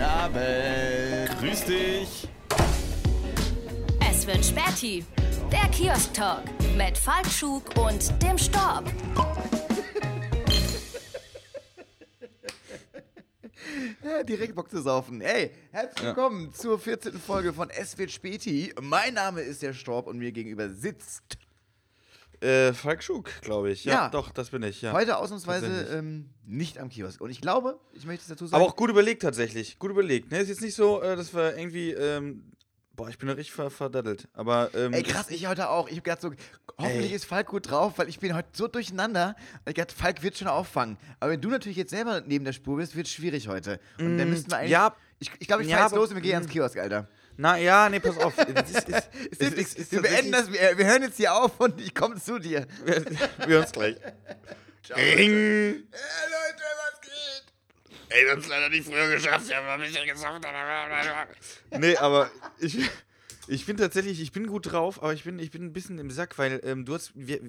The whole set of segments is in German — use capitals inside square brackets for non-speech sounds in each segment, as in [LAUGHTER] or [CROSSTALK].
Guten Abend. Grüß dich. Es wird Späti. Der Kiosk-Talk mit Falkschuk und dem Storb. Ja, direkt Bock zu saufen. Hey, herzlich willkommen zur 14. Folge von Es wird Späti. Mein Name ist der Storb und mir gegenüber sitzt Äh, Falk Schug, glaube ich. Ja, Ja. doch, das bin ich. Ja. heute ausnahmsweise ähm, nicht am Kiosk. Und ich glaube, ich möchte es dazu sagen. Aber auch gut überlegt tatsächlich. Gut überlegt. Ne, ist jetzt nicht so, äh, dass wir irgendwie. Ähm, boah, ich bin da richtig ver verdattelt. Aber. Ähm, Ey, krass, ich heute auch. Ich hab gedacht so, hoffentlich Ey. ist Falk gut drauf, weil ich bin heute so durcheinander. Ich dachte, Falk wird schon auffangen. Aber wenn du natürlich jetzt selber neben der Spur bist, wird es schwierig heute. Und dann müssten wir eigentlich. Mm, ja. Ich, ich glaube, ich Ja, fahr jetzt los und wir gehen ans Kiosk, Alter. Na ja, nee, pass auf. [LAUGHS] Ist, ist, ist wir beenden das, wir, wir hören jetzt hier auf und ich komme zu dir. Wir, wir uns gleich. Ring! Hey Leute, was geht? Ey, wir haben es leider nicht früher geschafft. Wir haben noch nicht geschafft. Nee, aber ich, ich bin tatsächlich, ich bin gut drauf, aber ich bin, ich bin ein bisschen im Sack, weil ähm, du hast, wir,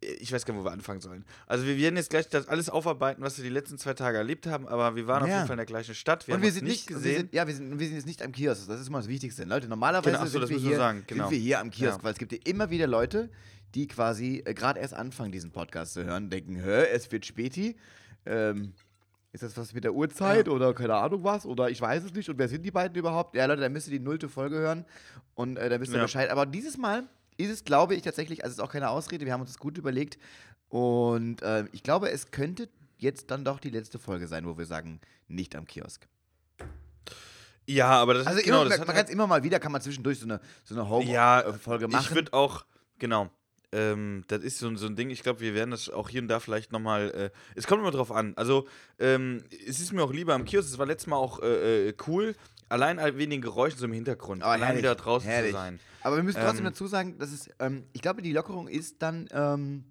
ich weiß gar nicht, wo wir anfangen sollen. Also wir werden jetzt gleich das alles aufarbeiten, was wir die letzten zwei Tage erlebt haben, aber wir waren auf Ja. jeden Fall in der gleichen Stadt. Wir und haben wir sind nicht nicht, wir gesehen. sind, ja, wir sind, wir sind jetzt nicht am Kiosk. Das ist immer das Wichtigste. Leute, normalerweise Genau, so, sind, das wir müssen wir hier, sagen, genau. sind wir hier am Kiosk, Ja. weil es gibt ja immer wieder Leute, die quasi äh, gerade erst anfangen, diesen Podcast zu hören, denken, hä, es wird Späti. Ähm, ist das was mit der Uhrzeit oder keine Ahnung was? Oder ich weiß es nicht. Und wer sind die beiden überhaupt? Ja, Leute, dann müsst ihr die nullte Folge hören und äh, dann wisst ihr Ja. Bescheid. Aber dieses Mal ist es, glaube ich, tatsächlich, also es ist auch keine Ausrede, wir haben uns das gut überlegt. Und äh, ich glaube, es könnte jetzt dann doch die letzte Folge sein, wo wir sagen, nicht am Kiosk. Ja, aber das Also ist, genau, immer, das man kann es immer mal wieder, kann man zwischendurch so eine, so eine Ja, Home-Folge machen. Ich würde auch, genau. Ähm, das ist so, so ein Ding, ich glaube, wir werden das auch hier und da vielleicht nochmal. Äh, es kommt immer drauf an. Also, ähm, es ist mir auch lieber am Kiosk. Es war letztes Mal auch äh, äh, cool. Allein wegen den Geräuschen so im Hintergrund. Oh, Allein herrlich, wieder draußen herrlich. zu sein. Aber wir müssen trotzdem Ähm, dazu sagen, dass es, ähm, ich glaube, die Lockerung ist dann ähm,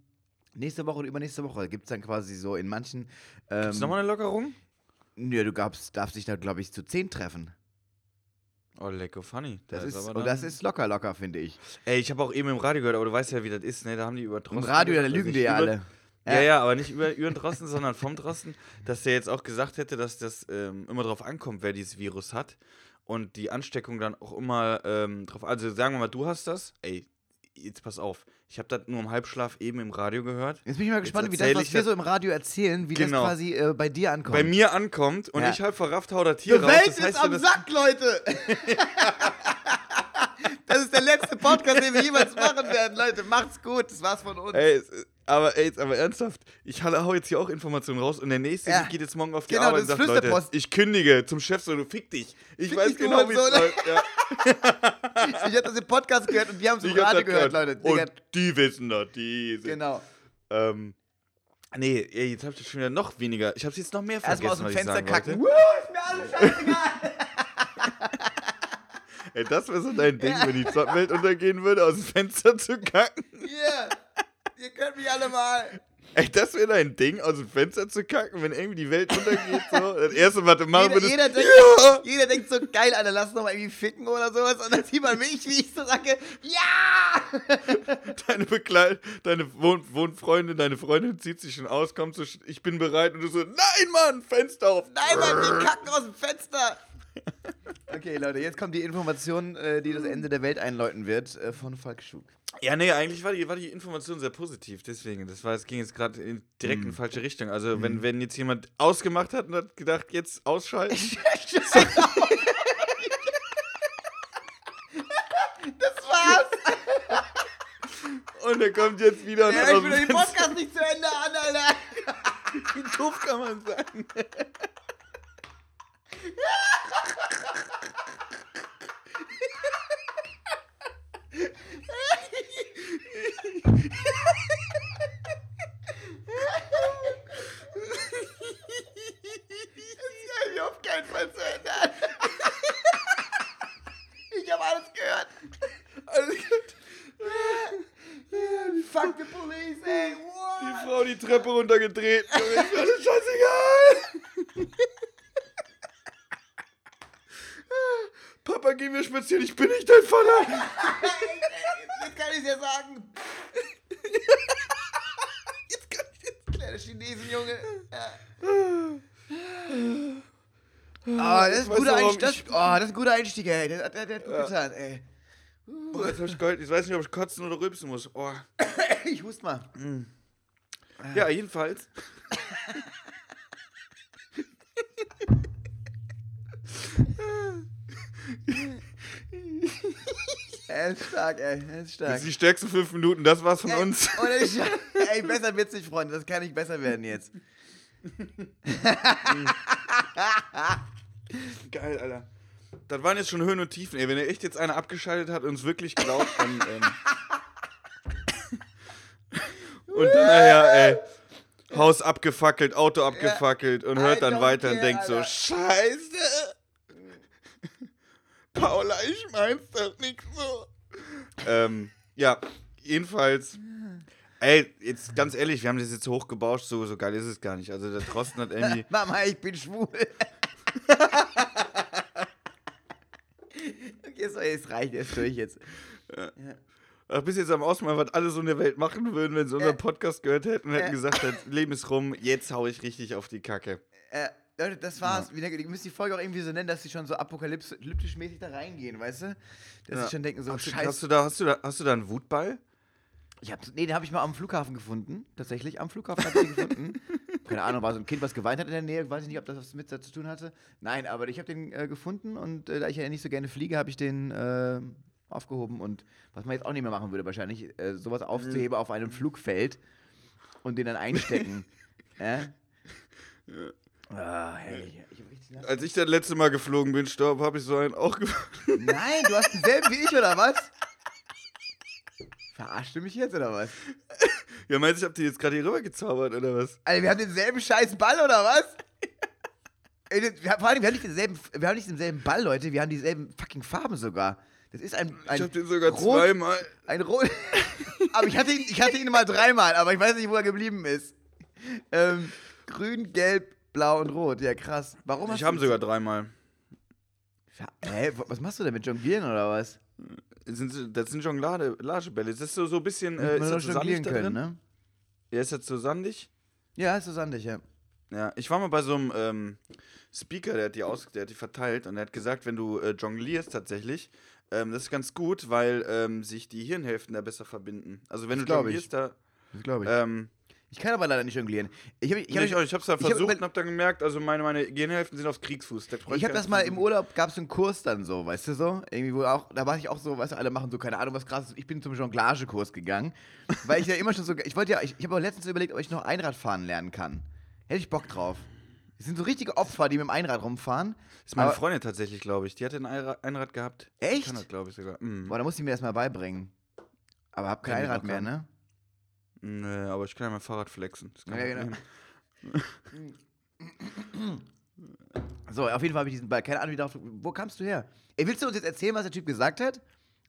nächste Woche oder übernächste Woche. Gibt es dann quasi so in manchen. Ähm, Ist nochmal eine Lockerung? Nö, du gabst, darfst dich da, glaube ich, zu zehn treffen. Oh, lecker funny. Das Da ist, aber und das ist locker, locker, finde ich. Ey, ich habe auch eben im Radio gehört, aber du weißt ja, wie das ist, ne? Da haben die über Im Drosten. Radio, da lügen die ja alle. Ja, ja, aber nicht über, über den Drosten, [LAUGHS] sondern vom Drosten, dass der jetzt auch gesagt hätte, dass das ähm, immer drauf ankommt, wer dieses Virus hat. Und die Ansteckung dann auch immer ähm, drauf. Also sagen wir mal, du hast das. Ey, jetzt pass auf. Ich habe das nur im Halbschlaf eben im Radio gehört. Jetzt bin ich mal gespannt, wie das, was wir so im Radio erzählen, wie Genau. das quasi äh, bei dir ankommt. Bei mir ankommt und Ja. ich halb verrafft hau das hier Die raus. Welt das heißt ist am Sack, Leute! [LAUGHS] das ist der letzte Podcast, den wir jemals machen werden, Leute. Macht's gut, das war's von uns. Ey, aber ey, jetzt aber ernsthaft, ich hau jetzt hier auch Informationen raus und der nächste Ja. geht jetzt morgen auf die Genau, Arbeit das und ist sagt, Leute, ich kündige zum Chef so, du fick dich. Ich Fick weiß dich, genau, wie es läuft. Ja. [LAUGHS] Ich hab das im Podcast gehört und wir haben es im Radio das gehört, Leute. Und die wissen das, die sind. genau. Ähm, nee, jetzt hab ich schon wieder noch weniger. Ich hab's jetzt noch mehr Erstmal vergessen, aus dem Fenster kacken. wollte. Ist mir alles scheißegal. Ey, das wäre so dein Ding, wenn die Welt untergehen würde, aus dem Fenster zu kacken. Hier, ihr könnt mich alle mal. Ey, das wäre dein Ding, aus dem Fenster zu kacken, wenn irgendwie die Welt untergeht. So. Das erste, was du machen Jeder, würdest. jeder, denkt, ja! jeder denkt so, geil, Alter, lass noch mal irgendwie ficken oder sowas. Und dann sieht man mich, wie ich so sage, ja! Deine Begleit deine Wohn Wohnfreundin, deine Freundin zieht sich schon aus, kommt so, ich bin bereit und du so, nein, Mann, Fenster auf. Nein, Mann, wir kacken aus dem Fenster. [LAUGHS] Okay, Leute, jetzt kommt die Information, äh, die das Ende der Welt einläuten wird, äh, von Falk Schug. Ja, nee, eigentlich war die, war die Information sehr positiv, deswegen. Das war, es ging jetzt gerade in, direkt in falsche Richtung. Also, wenn, wenn jetzt jemand ausgemacht hat und hat gedacht, jetzt ausschalten. [LAUGHS] Das war's. und er kommt jetzt wieder Ja, ich will den Podcast nicht zu Ende an, Alter. [LAUGHS] Wie doof kann man sein? Das kann ich auf keinen Fall zu Ende an. Ich habe alles gehört. Alles gut. Fuck the police, ey. Die What? Frau die Runtergedreht. [LAUGHS] Junge, Ist alles scheißegal. [LAUGHS] Papa, geh mir spazieren, ich bin nicht dein Vater. [LAUGHS] Jetzt kann ich ja sagen. Jetzt kann ich jetzt. Kleine Chinesenjunge. Ja. Oh, das ist guter Einstieg. Das, ich- oh, das ist ein guter Einstieg, ey. Der, der, der hat gut getan, ey. Boah, jetzt hab ich geheult. Ich weiß nicht, ob ich kotzen oder rülpsen muss. Oh. [COUGHS] Ich hust mal. Ja, jedenfalls. Er ist stark, ey. Er ist Das stark. sind die stärksten fünf Minuten. Das war's von Ey, uns. Scheiß. [LAUGHS] Ey, besser wird's nicht, Freunde. Das kann nicht besser werden jetzt. [LAUGHS] Geil, Alter. Das waren jetzt schon Höhen und Tiefen, ey. Wenn er echt jetzt einer abgeschaltet hat und uns wirklich glaubt, dann. Ähm und dann nachher, ey. Haus abgefackelt, Auto abgefackelt und hört dann weiter und denkt so. Scheiße! Paula, ich mein's doch nicht so. ähm, ja, jedenfalls. Ey, jetzt ganz ehrlich, wir haben das jetzt hochgebauscht, so, so geil ist es gar nicht. Also der Trosten hat [LAUGHS] irgendwie. Mama, ich bin schwul. [LAUGHS] okay, so, jetzt reicht jetzt durch jetzt. Ach, bis jetzt am Ausmal, was alle so in der Welt machen würden, wenn sie unseren Äh. Podcast gehört hätten und hätten Äh. gesagt, das Leben ist rum, jetzt hau ich richtig auf die Kacke. Äh, Leute, das war's. Wir ihr müsst die Folge auch irgendwie so nennen, dass sie schon so apokalyptisch mäßig da reingehen, weißt du? Dass Ja. sie schon denken, so, Hast du, scheiße. hast, du da, hast, du da, hast du da einen Wutball? Ich hab, nee, den habe ich mal am Flughafen gefunden. Tatsächlich, am Flughafen habe ich den gefunden. [LAUGHS] Keine Ahnung, war so ein Kind, was geweint hat in der Nähe. Weiß ich nicht, ob das was mit da zu tun hatte. Nein, aber ich habe den äh, gefunden und äh, da ich ja nicht so gerne fliege, habe ich den äh, aufgehoben. Und was man jetzt auch nicht mehr machen würde, wahrscheinlich, äh, sowas aufzuheben auf einem Flugfeld und den dann einstecken. [LAUGHS] äh? Ah, herrlich. Ich. Als ich das letzte Mal geflogen bin, Storb, habe ich so einen auch gefunden. [LAUGHS] Nein, du hast denselben wie ich, oder was? Verarschst du mich jetzt, oder was? Ja, meinst du, ich hab die jetzt gerade hier rüber gezaubert, oder was? Alter, wir haben denselben scheiß Ball, oder was? [LAUGHS] Vor allem, wir haben nicht denselben, wir haben nicht denselben Ball, Leute, wir haben dieselben fucking Farben sogar. Das ist ein, ein Ich hab den sogar rot, zweimal. Ein rot. [LAUGHS] aber ich hatte, ihn, ich hatte ihn mal dreimal, aber ich weiß nicht, wo er geblieben ist. Ähm, grün, gelb, blau und rot. Ja, krass. Warum hast Ich habe jetzt- sogar dreimal. Ja, Hä, was machst du denn mit Jonglieren oder was? Das sind, das sind Jonglage-Bälle. Das ist so, so ein bisschen. Äh, ist das so sandig können, drin? ne? Ja, ist das so sandig? Ja, ist so sandig, ja. Ja, ich war mal bei so einem ähm, Speaker, der hat, die aus, der hat die verteilt und der hat gesagt, wenn du äh, jonglierst tatsächlich, ähm, das ist ganz gut, weil ähm, sich die Hirnhälften da besser verbinden. Also wenn Das du jonglierst, da. Das glaube ich. Ähm, ich kann aber leider nicht jonglieren. Ich habe ich ich, hab, ich, hab's da hab versucht über- und hab dann gemerkt, also meine, meine Gehirnhälften sind auf Kriegsfuß. Da Ich habe das mal im Urlaub, gab es einen Kurs dann so, weißt du so? Irgendwie, wo auch, da war ich auch so, weißt du, alle machen so, keine Ahnung, was krasses. Ich bin zum Jonglagekurs gegangen, weil ich ja immer schon so, ich wollte ja, ich, ich habe auch letztens überlegt, ob ich noch Einrad fahren lernen kann. Hätte ich Bock drauf. Das sind so richtige Opfer, die mit dem Einrad rumfahren. Das ist meine aber- Freundin tatsächlich, glaube ich. Die hatte ein Einrad, gehabt. Echt? Kann das, glaube ich, sogar. Mhm. Boah, da muss ich mir das mal beibringen. Aber hab kein Kann Einrad mehr, kann. ne? Nö, aber ich kann ja mein Fahrrad flexen. Das kein Ja, genau. [LAUGHS] So, auf jeden Fall habe ich diesen Ball. Keine Ahnung, wie darauf, wo kamst du her? Ey, willst du uns jetzt erzählen, was der Typ gesagt hat?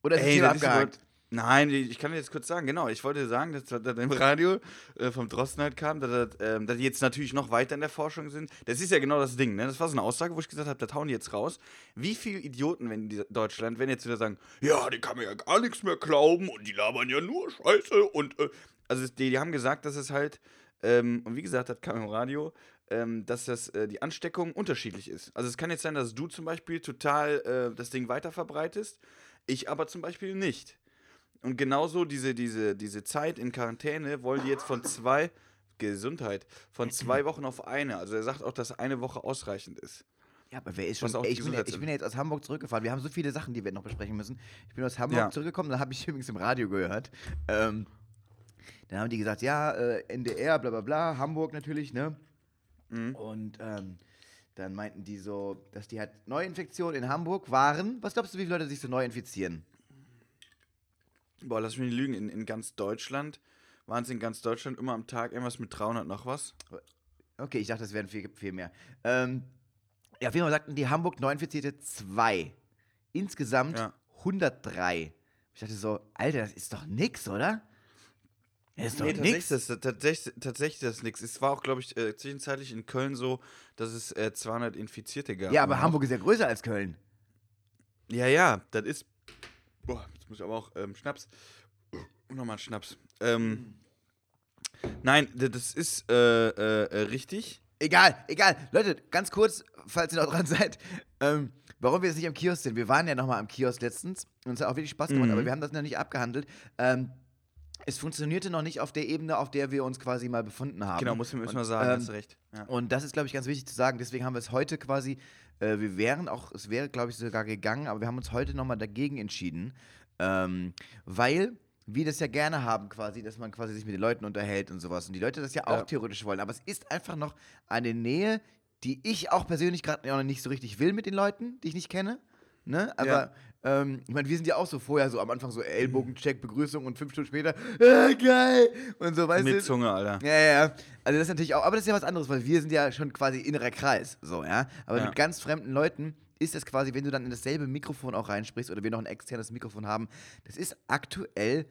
Oder ist Ey, Thema das ist abgehakt? Nein, ich kann jetzt kurz sagen, genau. Ich wollte sagen, dass das im Radio äh, vom Drosten halt kam, dass, das, ähm, dass die jetzt natürlich noch weiter in der Forschung sind. Das ist ja genau das Ding, ne? Das war so eine Aussage, wo ich gesagt habe, das hauen die jetzt raus. Wie viele Idioten in Deutschland, wenn jetzt wieder sagen, ja, die kann mir ja gar nichts mehr glauben und die labern ja nur Scheiße und äh, also die, die haben gesagt, dass es halt, ähm, und wie gesagt, das kam im Radio, ähm, dass das, äh, die Ansteckung unterschiedlich ist. Also es kann jetzt sein, dass du zum Beispiel total äh, das Ding weiter verbreitest, ich aber zum Beispiel nicht. Und genauso diese, diese, diese Zeit in Quarantäne wollen die jetzt von zwei, [LAUGHS] Gesundheit, von zwei Wochen auf eine. Also er sagt auch, dass eine Woche ausreichend ist. Ja, aber wer ist schon. Ey, ich, bin ja, ich bin ja jetzt aus Hamburg zurückgefahren. Wir haben so viele Sachen, die wir noch besprechen müssen. Ich bin aus Hamburg Ja. zurückgekommen, da habe ich [LAUGHS] übrigens im Radio gehört. Ähm, dann haben die gesagt, ja, äh, NDR, bla bla bla, Hamburg natürlich, ne? Mhm. Und ähm, dann meinten die so, dass die halt Neuinfektionen in Hamburg waren. Was glaubst du, wie viele Leute sich so neu infizieren? Boah, lass mich nicht lügen, in, in ganz Deutschland waren es in ganz Deutschland immer am Tag irgendwas mit 300 noch was. Okay, ich dachte, das wären viel, viel mehr. Ähm, ja, auf jeden Fall sagten die Hamburg Neuinfizierte zwei. Insgesamt Ja. 103. Ich dachte so, Alter, das ist doch nix, oder? Das ist doch tatsächlich, nix. das, tatsächlich, tatsächlich das ist nichts. Es war auch, glaube ich, äh, zwischenzeitlich in Köln so, dass es äh, 200 Infizierte gab. Ja, aber Und Hamburg ist ja größer als Köln. Auch, ja, ja, das ist. Boah, muss ich aber auch ähm, Schnaps. Nochmal Schnaps. Ähm, nein, das ist äh, äh, äh, richtig. Egal, egal. Leute, ganz kurz, falls ihr noch dran [LAUGHS] seid, ähm, warum wir jetzt nicht am Kiosk sind. Wir waren ja nochmal am Kiosk letztens und es hat auch wirklich Spaß gemacht, Mhm. aber wir haben das noch nicht abgehandelt. Ähm, es funktionierte noch nicht auf der Ebene, auf der wir uns quasi mal befunden haben. Genau, muss man Und, mal sagen, ähm, hast du recht. Ja. Und das ist, glaube ich, ganz wichtig zu sagen. Deswegen haben wir es heute quasi, äh, wir wären auch, es wäre, glaube ich, sogar gegangen, aber wir haben uns heute nochmal dagegen entschieden, ähm, weil wir das ja gerne haben quasi, dass man quasi sich mit den Leuten unterhält und sowas. Und die Leute das ja auch Ja. theoretisch wollen. Aber es ist einfach noch eine Nähe, die ich auch persönlich gerade noch nicht so richtig will mit den Leuten, die ich nicht kenne. Ne? Aber ähm, ich meine, wir sind ja auch so vorher so am Anfang so Ellbogencheck, Begrüßung und fünf Stunden später, äh, geil! Und so, weißt du? Mit Zunge, Alter. Ja, ja, ja. Also das ist natürlich auch, aber das ist ja was anderes, weil wir sind ja schon quasi innerer Kreis, so, ja. Aber Ja. mit ganz fremden Leuten ist es quasi, wenn du dann in dasselbe Mikrofon auch reinsprichst oder wir noch ein externes Mikrofon haben, das ist aktuell,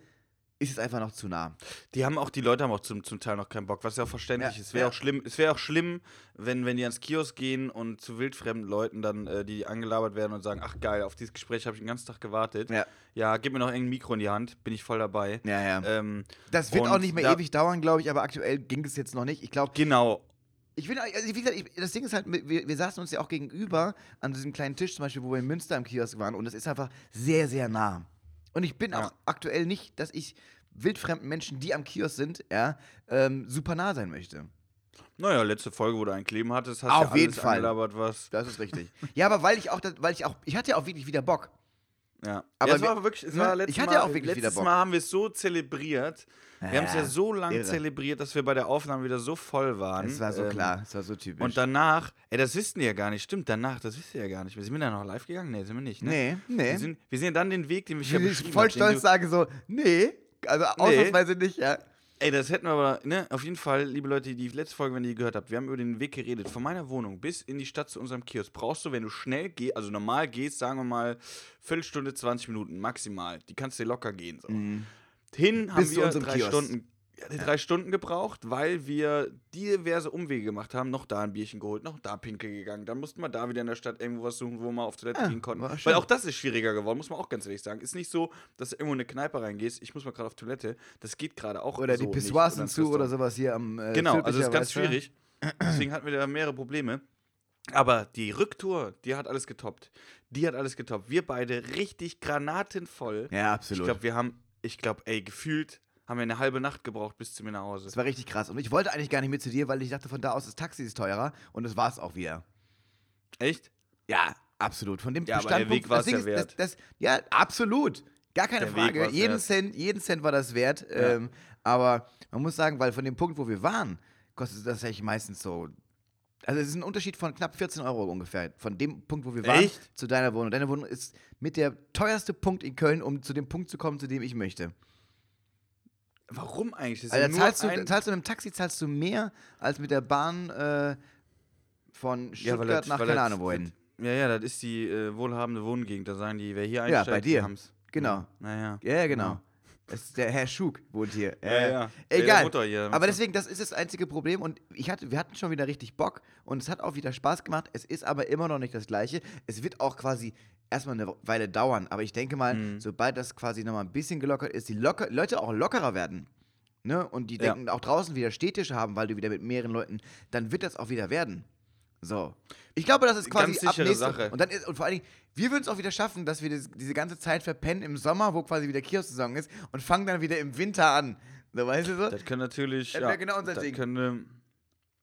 ist es einfach noch zu nah. Die haben auch, die Leute haben auch zum, zum Teil noch keinen Bock, was ja auch verständlich Ja, ist. Es wäre ja. auch schlimm, es wäre auch schlimm, wenn, wenn die ans Kiosk gehen und zu wildfremden Leuten dann, äh, die angelabert werden und sagen, ach geil, auf dieses Gespräch habe ich den ganzen Tag gewartet. Ja. ja, gib mir noch ein Mikro in die Hand, bin ich voll dabei. Ja, ja. Ähm, das wird auch nicht mehr da- ewig dauern, glaube ich, aber aktuell ging es jetzt noch nicht. Ich glaube, genau. Ich will, also wie gesagt, ich, das Ding ist halt, wir, wir saßen uns ja auch gegenüber an diesem kleinen Tisch, zum Beispiel, wo wir in Münster im Kiosk waren, und es ist einfach sehr, sehr nah. Und ich bin Ja. auch aktuell nicht, dass ich wildfremden Menschen, die am Kiosk sind, ja, ähm, super nah sein möchte. Naja, letzte Folge, wo du ein Kleben hattest, hast Auf ja jeden Fall. angelabert, was. Das ist richtig. ja, aber weil ich auch, weil ich auch, ich hatte ja auch wirklich wieder Bock. Ja, Aber ja, es war wirklich, es ne, war letztes ich hatte Mal, auch wirklich wieder letztes Bock. Mal haben wir es so zelebriert. Wir haben es ja so lange irre. zelebriert, dass wir bei der Aufnahme wieder so voll waren. Es war so Ähm, klar, es war so typisch. Und danach, ey, das wissen die ja gar nicht, stimmt, danach, das wisst ihr ja gar nicht. Sind wir da noch live gegangen? Nee, sind wir nicht, ne? nee, nee. Wir, sind, wir sind ja dann den Weg, den [LAUGHS] ich ich ja beschrieben voll stolz du- sagen so, nee, also ausnahmsweise nicht, ja. Ey, das hätten wir aber, ne, auf jeden Fall, liebe Leute, die letzte Folge, wenn ihr die gehört habt, wir haben über den Weg geredet. Von meiner Wohnung bis in die Stadt zu unserem Kiosk brauchst du, wenn du schnell gehst, also normal gehst, sagen wir mal, Viertelstunde, 20 Minuten maximal. Die kannst du locker gehen. So. Hin haben Bis wir drei Kiosk. Stunden, ja, drei Stunden gebraucht, weil wir diverse Umwege gemacht haben. Noch da ein Bierchen geholt, noch da pinkel gegangen. Dann mussten wir da wieder in der Stadt irgendwo was suchen, wo wir auf Toilette Ah, gehen konnten. Weil auch das ist schwieriger geworden, muss man auch ganz ehrlich sagen. Ist nicht so, dass du irgendwo in eine Kneipe reingehst, ich muss mal gerade auf Toilette. Das geht gerade auch Oder so die. Pissoirs sind zu oder sowas hier am äh, Genau, also das ist ganz schwierig. Deswegen hatten wir da mehrere Probleme. Aber die Rücktour, die hat alles getoppt. Die hat alles getoppt. Wir beide richtig granatenvoll. Ja, Ich absolut. glaube, wir haben, ich glaube, ey, gefühlt haben wir eine halbe Nacht gebraucht bis zu mir nach Hause. das war richtig krass. Und ich wollte eigentlich gar nicht mit zu dir, weil ich dachte, von da aus das Taxi ist teurer und das war es auch wieder. Echt? Ja, absolut. Von dem Ja, aber der Standpunkt, Weg das Ding ja ist, Das, das, ja, absolut. Gar keine Der Frage. Jeden wert. Cent, jeden Cent war das wert. Ähm, aber man muss sagen, weil von dem Punkt, wo wir waren, kostet das eigentlich meistens so. Also es ist ein Unterschied von knapp 14 Euro ungefähr. Von dem Punkt, wo wir waren, Echt? zu deiner Wohnung. Deine Wohnung ist mit der teuerste Punkt in Köln, um zu dem Punkt zu kommen, zu dem ich möchte. Warum eigentlich? Das Also ja zahlst, du, zahlst du mit dem Taxi zahlst du mehr als mit der Bahn äh, von Ja, Stuttgart das- nach keine Ahnung wohin. Ja, ja, das ist die äh, wohlhabende Wohngegend. Da sagen die, wer hier Ja, einsteigt, bei dir. haben's. Genau. Naja. Ja, ja, genau. Das ist der Herr Schug wohnt hier. Ja, Äh, ja. Egal. Hier. Aber deswegen, das ist das einzige Problem. Und ich hatte, wir hatten schon wieder richtig Bock und es hat auch wieder Spaß gemacht. Es ist aber immer noch nicht das Gleiche. Es wird auch quasi erstmal eine Weile dauern. Aber ich denke mal, Mhm. sobald das quasi nochmal ein bisschen gelockert ist, die locker, Leute auch lockerer werden. Ne? Und die Ja. denken auch draußen wieder Städtische haben, weil du wieder mit mehreren Leuten, dann wird das auch wieder werden. So. Ich glaube, das ist quasi ab nächste, Sache. Und, dann ist, und vor allen Dingen, wir würden es auch wieder schaffen, dass wir das, diese ganze Zeit verpennen im Sommer, wo quasi wieder Kiosk-Saison ist, und fangen dann wieder im Winter an. So, weißt du so? Das kann natürlich. Das ja, genau unser das Ding. Könnte,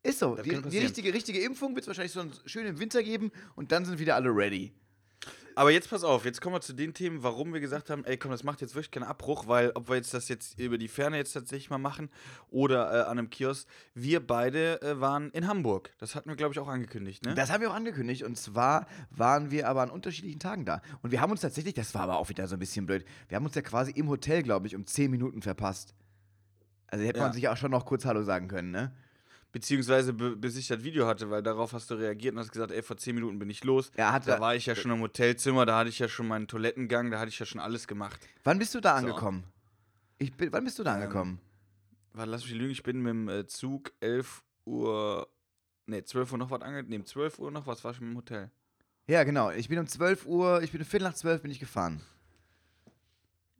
Ist so. Die, die richtige, richtige Impfung wird es wahrscheinlich so einen schönen Winter geben und dann sind wieder alle ready. Aber jetzt pass auf, jetzt kommen wir zu den Themen, warum wir gesagt haben, ey komm, das macht jetzt wirklich keinen Abbruch, weil ob wir jetzt das jetzt über die Ferne jetzt tatsächlich mal machen oder äh, an einem Kiosk, wir beide äh, waren in Hamburg. Das hatten wir, glaube ich, auch angekündigt, ne? Das haben wir auch angekündigt. Und zwar waren wir aber an unterschiedlichen Tagen da. Und wir haben uns tatsächlich, das war aber auch wieder so ein bisschen blöd, wir haben uns ja quasi im Hotel, glaube ich, um 10 Minuten verpasst. Also hätte man Ja. sich auch schon noch kurz Hallo sagen können, ne? Beziehungsweise be bis ich das Video hatte, weil darauf hast du reagiert und hast gesagt, ey, vor 10 Minuten bin ich los. Ja, hat da war ich ja schon im Hotelzimmer, da hatte ich ja schon meinen Toilettengang, da hatte ich ja schon alles gemacht. Wann bist du da So. angekommen? Ich bin, wann bist du da Ähm, angekommen? Warte, lass mich lügen, ich bin mit dem äh, Zug 11 Uhr, ne, 12 Uhr noch was ange... Ne, 12 Uhr noch was, war ich im Hotel. Ja, genau. Ich bin um 12 Uhr, ich bin um Viertel nach 12 bin ich gefahren.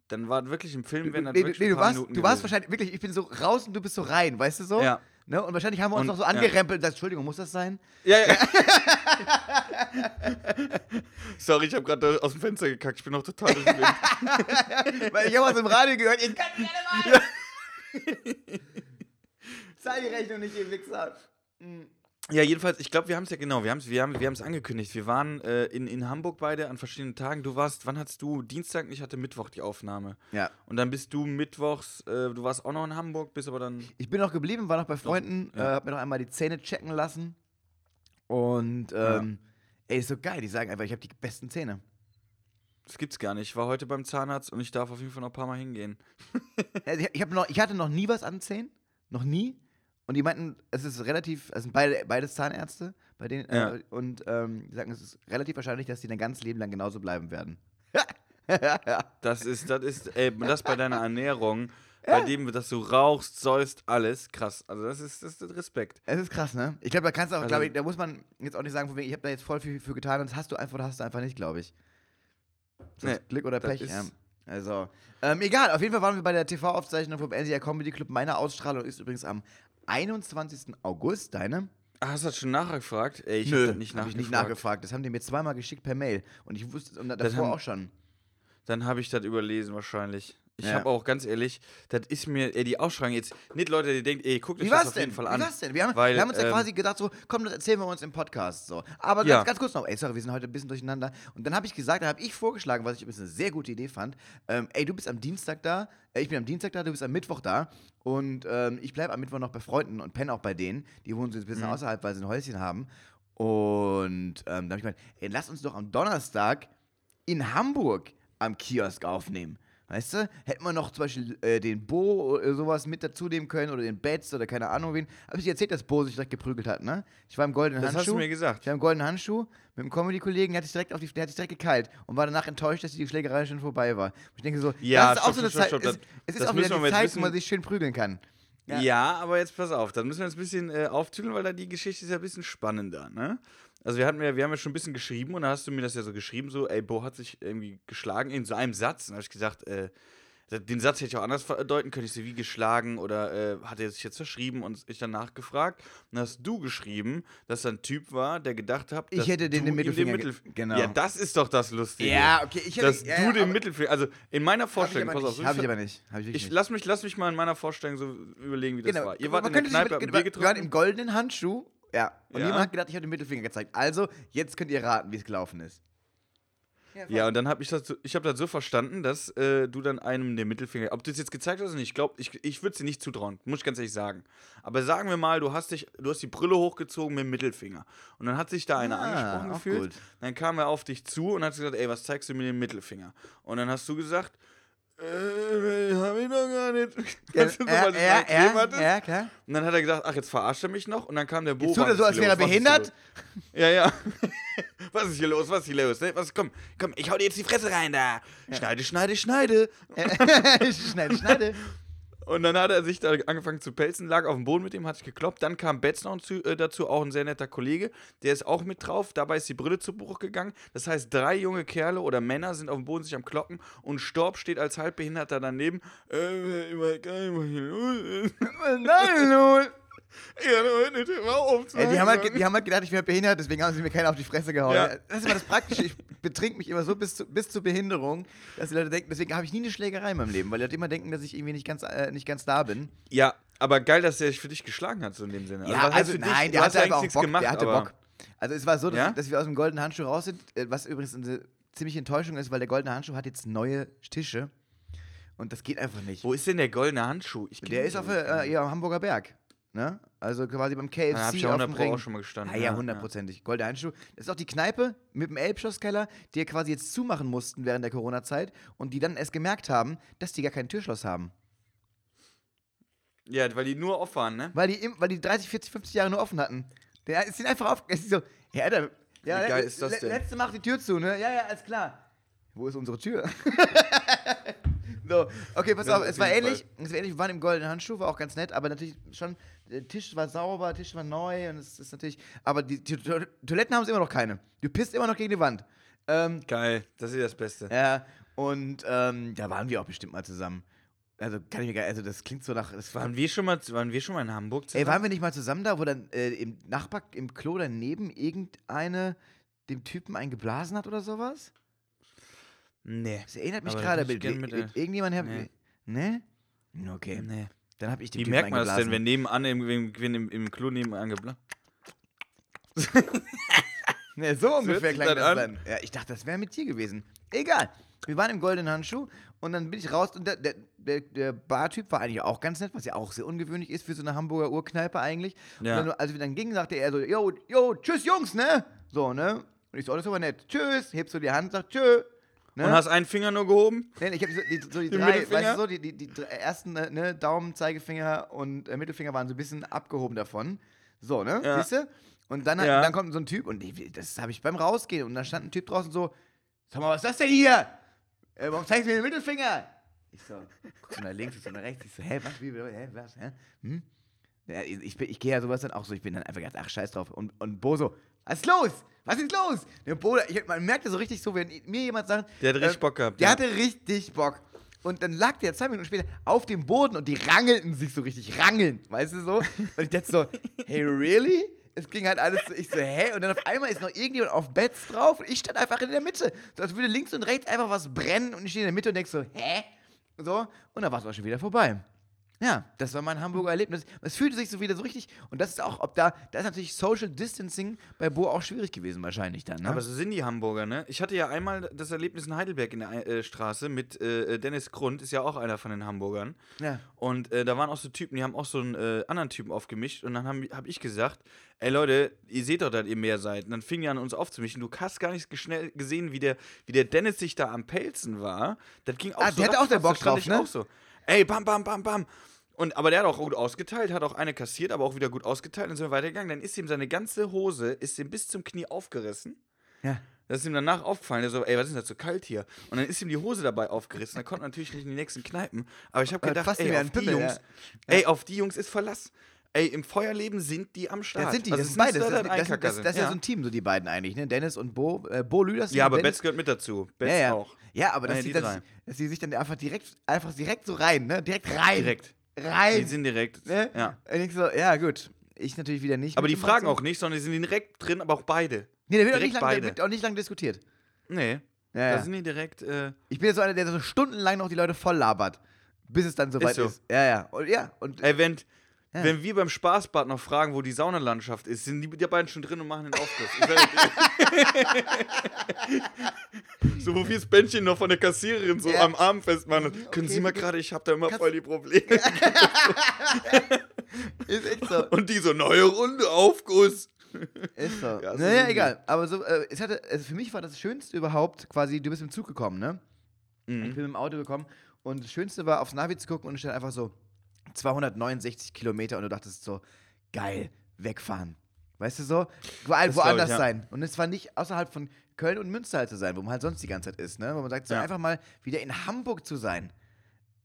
Dann war wirklich im Film, wenn das Nee, wirklich nee, du warst, du warst wahrscheinlich wirklich, ich bin so raus und du bist so rein, weißt du so? Ja. Ne? Und wahrscheinlich haben wir uns Und- noch so angerempelt. Ja. Entschuldigung, muss das sein? Ja, ja. [LAUGHS] Sorry, ich habe gerade aus dem Fenster gekackt. Ich bin noch total den Wind. [LAUGHS] Weil ich habe was im Radio gehört, ihr könnt nicht alle mal. [LAUGHS] Zahl die Rechnung nicht, ihr Wichser. Ja, jedenfalls, ich glaube, wir haben es ja genau, wir haben es wir haben, wir haben's angekündigt. Wir waren äh, in, in Hamburg beide an verschiedenen Tagen. Du warst, wann hattest du Dienstag? Ich hatte Mittwoch die Aufnahme. Ja. Und dann bist du mittwochs, äh, du warst auch noch in Hamburg, bist aber dann. Ich bin noch geblieben, war noch bei Freunden, Ja. äh, hab mir noch einmal die Zähne checken lassen. Und, ähm, ey, ist so geil. Die sagen einfach, ich habe die besten Zähne. Das gibt's gar nicht. Ich war heute beim Zahnarzt und ich darf auf jeden Fall noch ein paar Mal hingehen. [LAUGHS] Also ich, hab noch, ich hatte noch nie was an Zähnen. Noch nie. Und die meinten, es ist relativ, es sind beide, beides Zahnärzte, bei denen, Ja. äh, und ähm, die sagen, es ist relativ wahrscheinlich, dass die dein ganzes Leben lang genauso bleiben werden. [LAUGHS] Das ist, das ist, ey, das bei deiner Ernährung, bei dem, dass du rauchst, säust, alles, krass. Also das ist, das ist Respekt. Es ist krass, ne? Ich glaube, da kannst du auch, Also- glaube ich, da muss man jetzt auch nicht sagen, von wegen, ich habe da jetzt voll viel für getan und das hast du einfach oder hast du einfach nicht, glaube ich. Nee, Glück oder Pech? ist- Ja. Also, ähm, egal, auf jeden Fall waren wir bei der TV-Aufzeichnung vom NCR Comedy Club. Meine Ausstrahlung ist übrigens am 21. August, deine? Ah, hast du das schon nachgefragt? Ey, ich Nö, hab nicht hab nachgefragt. ich nicht nachgefragt. Das haben die mir zweimal geschickt per Mail. Und ich wusste, Das davor haben- auch schon. Dann habe ich das überlesen wahrscheinlich. Ich Ja. habe auch ganz ehrlich, das ist mir, ey, die Ausschreibung jetzt, nicht Leute, die denken, ey, guckt euch Wie das auf denn? jeden Fall Wie an. war's denn? Wir haben, Weil, wir haben uns ja ähm, quasi gedacht, so, komm, das erzählen wir uns im Podcast. So. Aber Ja. ganz, ganz kurz noch, ey, sorry, wir sind heute ein bisschen durcheinander. Und dann habe ich gesagt, dann habe ich vorgeschlagen, was ich übrigens eine sehr gute Idee fand. Ähm, ey, du bist am Dienstag da, äh, ich bin am Dienstag da, du bist am Mittwoch da. Und ähm, ich bleibe am Mittwoch noch bei Freunden und penne auch bei denen. Die wohnen so ein bisschen Mhm. außerhalb, weil sie ein Häuschen haben. Und ähm, da habe ich gemeint, ey, lass uns doch am Donnerstag in Hamburg am Kiosk aufnehmen. Weißt du? Hätten wir noch zum Beispiel äh, den Bo oder sowas mit dazu nehmen können oder den Betz oder keine Ahnung wen. Hab ich dir erzählt, dass Bo sich direkt geprügelt hat, ne? Ich war im goldenen Das hast Handschuh. du mir gesagt. Ich war im goldenen Handschuh mit einem Comedy-Kollegen, der hat sich direkt auf die, der hat sich direkt gekeilt und war danach enttäuscht, dass die Schlägerei schon vorbei war. Ich denke so, Ja, das ist auch stopp, so eine stopp, Zeit. stopp, es, es ist das auch wieder jetzt Zeit, wo man sich schön prügeln kann. Ja. Ja. aber jetzt pass auf, dann müssen wir uns ein bisschen äh, auftüdeln, weil da die Geschichte ist ja ein bisschen spannender, ne? Also wir hatten ja, wir haben ja schon ein bisschen geschrieben und da hast du mir das ja so geschrieben, so, ey, Bo hat sich irgendwie geschlagen in so einem Satz. Und da habe ich gesagt, äh, den Satz hätte ich auch anders deuten können. Ich so, wie geschlagen oder äh, hat er sich jetzt verschrieben und ich dann nachgefragt. Und dann hast du geschrieben, dass da ein Typ war, der gedacht hat, Ich hätte den den Mittelfinger ge- Mittelf- genau. Ja, das ist doch das Lustige. Ja, okay, ich hätte- Dass ja, du ja, den Mittelfinger, also in meiner Vorstellung, pass auf, nicht. Hab ich aber nicht. Hab ich ich nicht. lass mich, lass mich mal in meiner Vorstellung so überlegen, wie das war. Ihr wart Man in der Kneipe, mit- habt Bier wir waren im getrunken. goldenen Handschuh. Ja. Und Ja. jemand hat gedacht, ich habe den Mittelfinger gezeigt. Also, jetzt könnt ihr raten, wie es gelaufen ist. Ja, und dann habe ich das, so, ich habe das so verstanden, dass äh, du dann einem den Mittelfinger, ob du es jetzt gezeigt hast oder nicht, ich glaube, ich, ich würde es dir nicht zutrauen, muss ich ganz ehrlich sagen. Aber sagen wir mal, du hast dich, du hast die Brille hochgezogen mit dem Mittelfinger. Und dann hat sich da einer Ah, angesprochen gefühlt. gut. Dann kam er auf dich zu und hat gesagt, ey, was zeigst du mir den Mittelfinger? Und dann hast du gesagt, äh, [LAUGHS] du es ja, mal gegeben ja, hattest? ja, klar. Und dann hat er gesagt, ach, jetzt verarscht er mich noch. Und dann kam der Bo. Jetzt tut er so, als wäre er behindert. Ja, ja. [LAUGHS] was ist hier los? Was ist hier los? Ne? Was, komm, komm, ich hau dir jetzt die Fresse rein da. Schneide, schneide, schneide. [LAUGHS] schneide, schneide. Und dann hat er sich da angefangen zu pelzen, lag auf dem Boden mit ihm, hat sich gekloppt. Dann kam Betz noch äh, dazu, auch ein sehr netter Kollege. Der ist auch mit drauf. Dabei ist die Brille zu Bruch gegangen. Das heißt, drei junge Kerle oder Männer sind auf dem Boden sich am Kloppen und Storb steht als Halbbehinderter daneben. Äh, ich weiß gar nicht, was hier los [LAUGHS] Ey, die, haben halt, die haben halt gedacht, ich wäre behindert, deswegen haben sie mir keiner auf die Fresse gehauen. Ja. Das ist immer das Praktische. Ich betrink mich immer so bis, zu, bis zur Behinderung, dass die Leute denken, deswegen habe ich nie eine Schlägerei in meinem Leben, weil die Leute immer denken, dass ich irgendwie nicht ganz, äh, nicht ganz da bin. Ja, aber geil, dass der sich für dich geschlagen hat, so in dem Sinne. Ja, also dich? nein, der hatte einfach auch Bock. gemacht, der hatte Bock. Also es war so, dass, Ja? dass wir aus dem goldenen Handschuh raus sind, äh, was übrigens eine ziemliche Enttäuschung ist, weil der goldene Handschuh hat jetzt neue Tische und das geht einfach nicht. Wo ist denn der goldene Handschuh? Der ist auf äh, ja, am Hamburger Berg. Ne? Also quasi beim KFC Da hab ich ja auf 100 dem Ring. auch schon mal gestanden. Ja, ja, hundertprozentig. Goldener Handschuh. Das ist auch die Kneipe mit dem Elbschlosskeller, die ja quasi jetzt zumachen mussten während der Corona-Zeit und die dann erst gemerkt haben, dass die gar kein Türschloss haben. Ja, weil die nur off waren, ne? Weil die, im, weil die 30, 40, 50 Jahre nur offen hatten. Der ist ihnen einfach auf. Es ist so, ja, Alter, ja, Wie geil ist das denn? Letzte macht die Tür zu, ne? Ja, ja, alles klar. Wo ist unsere Tür? [LAUGHS] so, okay, pass Ja, auf, es war ähnlich. Es war ähnlich, wir waren im goldenen Handschuh, war auch ganz nett, aber natürlich schon, Tisch war sauber, der Tisch war neu und es ist natürlich, aber die, die To- Toiletten haben es immer noch keine. Du pisst immer noch gegen die Wand. Ähm, Geil, das ist das Beste. ja, und ähm, da waren wir auch bestimmt mal zusammen. Also kann ich mir gar also das klingt so nach. Waren wir schon mal, waren wir schon mal in Hamburg ey, zusammen? waren wir nicht mal zusammen da, wo dann äh, im Nachbar, im Klo daneben irgendeine dem Typen einen geblasen hat oder sowas? nee. Das erinnert mich gerade mit, mit, mit, mit irgendjemand. Hab, nee. ne? Okay. Nee. Dann habe ich den Wie Typen merkt man das denn, wenn nebenan im, wenn im, im Klo nebenan geblasen? [LAUGHS] Ja, so ungefähr klang das das an. dann. Ja, ich dachte, das wäre mit dir gewesen. Egal. Wir waren im goldenen Handschuh und dann bin ich raus und der, der, der, der Bartyp war eigentlich auch ganz nett, was ja auch sehr ungewöhnlich ist für so eine Hamburger Urkneipe eigentlich. Ja. Und dann, als wir dann gingen, sagte er so, yo, yo, tschüss Jungs, ne? So, ne? Und ich so, oh, das ist aber nett. Tschüss. Hebst so die Hand, sagt tschö. Ne? Und hast einen Finger nur gehoben? Nee, ich habe so die, so die drei, weißt du so, die, die, die ersten äh, ne, Daumen, Zeigefinger und äh, Mittelfinger waren so ein bisschen abgehoben davon. So, ne? Ja. Siehst du? Und dann, Ja. dann kommt so ein Typ und ich, das habe ich beim Rausgehen und dann stand ein Typ draußen so, sag mal, was ist das denn hier? Äh, warum zeigst du mir den Mittelfinger? Ich so, guck so nach links, ich so nach rechts, ich so, hä, was, wie, hä, was, hä? Hm? Ja, ich, ich, ich gehe ja sowas dann auch so, ich bin dann einfach ganz, ach, scheiß drauf. Und, und Bo so, was ist los? Was ist los? Der Bo, ich, man merkte so richtig so, wenn mir jemand sagt, Der hat richtig äh, Bock gehabt, Der ja. hatte richtig Bock. Und dann lag der zwei Minuten später auf dem Boden und die rangelten sich so richtig, rangeln, weißt du so? Und ich dachte so, [LAUGHS] hey, really? Es ging halt alles so, ich so, hä? Und dann auf einmal ist noch irgendjemand auf Beds drauf und ich stand einfach in der Mitte. So als würde links und rechts einfach was brennen und ich stehe in der Mitte und denk so, hä? So, und dann war es auch schon wieder vorbei. Ja, das war mein Hamburger Erlebnis. Es fühlte sich so wieder so richtig. Und das ist auch, ob da, da ist natürlich Social Distancing bei Bo auch schwierig gewesen, wahrscheinlich dann. Ne? Aber so sind die Hamburger, ne? Ich hatte ja einmal das Erlebnis in Heidelberg in der äh, Straße mit äh, Dennis Grund, ist ja auch einer von den Hamburgern. ja. Und äh, da waren auch so Typen, die haben auch so einen äh, anderen Typen aufgemischt. Und dann habe hab ich gesagt, ey Leute, ihr seht doch, dass ihr mehr seid. Und dann fing die an, uns aufzumischen. Du hast gar nicht schnell gesehen, wie der, wie der Dennis sich da am Pelzen war. Das ging auch Ah, so. der hatte auch den Bock drauf, ne? Auch so. Ey, bam, bam, bam, bam. Und, aber der hat auch gut ausgeteilt, hat auch eine kassiert, aber auch wieder gut ausgeteilt. Dann sind wir weitergegangen. Dann ist ihm seine ganze Hose, ist ihm bis zum Knie aufgerissen. Ja. Das ist ihm danach aufgefallen. Er so, ey, was ist denn das so kalt hier? Und dann ist ihm die Hose dabei aufgerissen. Er konnte natürlich nicht in die nächsten Kneipen. Aber ich habe Äh, gedacht, ey, auf die Pimmel, Jungs, ja. ey, auf die Jungs ist Verlass. Ey, im Feuerleben sind die am Start. Das sind die, Also das sind ist beide. nicht Das, das, das, ein das, Einkacker das ist ja sind. so ein Team, so die beiden eigentlich, ne? Dennis und Bo. Äh, Bo Lüders. Ja, aber Betz gehört mit dazu. Betz ja, ja. auch. Ja, aber dass, die, dass, dass die sich dann einfach direkt, einfach direkt so rein, ne? Direkt rein. Direkt. Rein. Die sind direkt. ne? Ja. Und ich so, ja, gut. Ich natürlich wieder nicht. Aber die fragen auch nicht, sondern die sind direkt drin, aber auch beide. Nee, da wird auch nicht lang, beide. wird auch nicht lang diskutiert. Nee. Ja, Da sind die direkt. Äh, Ich bin jetzt so einer, der so stundenlang noch die Leute voll labert. Bis es dann soweit ist. so. Ja, ja. Und, ja, und ey, wenn, Ja. wenn wir beim Spaßbad noch fragen, wo die Saunalandschaft ist, sind die, die beiden schon drin und machen den Aufguss. Ich [LAUGHS] so, wo wir das Bändchen noch von der Kassiererin so Ja. am Arm festmachen. Können Okay, Sie mal gerade, ich habe da immer voll die Probleme. [LAUGHS] ist echt so. Und die so, neue Runde, Aufguss. Ist so. Ja, so naja, die. egal. Aber so, äh, es hatte, also für mich war das Schönste überhaupt quasi, du bist im Zug gekommen, ne? Ich Mhm. bin mit dem Auto gekommen und das Schönste war, aufs Navi zu gucken und es stand einfach so 269 Kilometer und du dachtest so, geil, wegfahren. Weißt du so? Überall Das woanders ich, ja. sein. Und es war nicht außerhalb von Köln und Münster halt zu sein, wo man halt sonst die ganze Zeit ist, ne? Wo man sagt, so Ja. einfach mal wieder in Hamburg zu sein.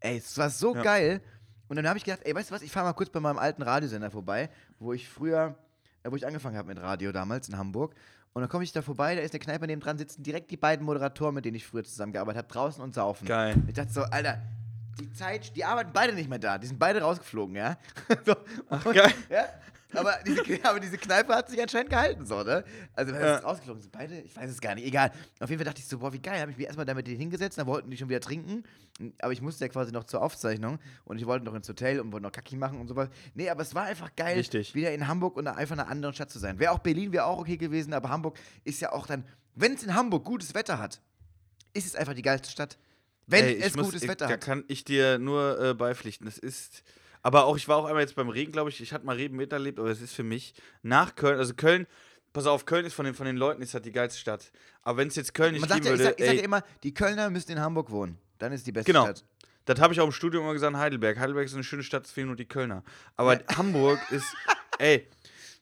Ey, es war so Ja. geil. Und dann habe ich gedacht, ey, weißt du was, ich fahre mal kurz bei meinem alten Radiosender vorbei, wo ich früher, äh, wo ich angefangen habe mit Radio damals in Hamburg. Und dann komme ich da vorbei, da ist eine Kneipe neben dran, sitzen direkt die beiden Moderatoren, mit denen ich früher zusammengearbeitet habe, draußen und saufen. Geil. Ich dachte so, Alter, die Zeit, die arbeiten beide nicht mehr da, die sind beide rausgeflogen, ja. [LAUGHS] so, Ach, geil. Ja, aber diese, [LAUGHS] aber diese Kneipe hat sich anscheinend gehalten, so, ne? Also, wenn Ja. es rausgeflogen sind, beide, ich weiß es gar nicht, egal. Auf jeden Fall dachte ich so, boah, wie geil, habe ich mich erstmal da mit denen hingesetzt, dann wollten die schon wieder trinken, aber ich musste ja quasi noch zur Aufzeichnung und ich wollte noch ins Hotel und wollte noch Kacki machen und sowas. Nee, aber es war einfach geil, Richtig. wieder in Hamburg und einfach in einer anderen Stadt zu sein. Wäre auch Berlin, wäre auch okay gewesen, aber Hamburg ist ja auch dann, wenn es in Hamburg gutes Wetter hat, ist es einfach die geilste Stadt. Wenn Ey, es muss- gutes ich, Wetter Da hat. kann ich dir nur äh, beipflichten. Es ist. Aber auch, ich war auch einmal jetzt beim Regen, glaube ich. Ich hatte mal Regen miterlebt, aber es ist für mich nach Köln. Also Köln, pass auf, Köln ist von den, von den Leuten ist halt die geilste Stadt. Aber wenn es jetzt Köln nicht Man sagt geben ja, ich, würde, sag, ich sag ey, ja immer, die Kölner müssen in Hamburg wohnen. Dann ist die beste Genau. Stadt. das habe ich auch im Studium immer gesagt, Heidelberg. Heidelberg ist eine schöne Stadt, es fehlen nur die Kölner. Aber Hamburg ist, [LAUGHS] ey,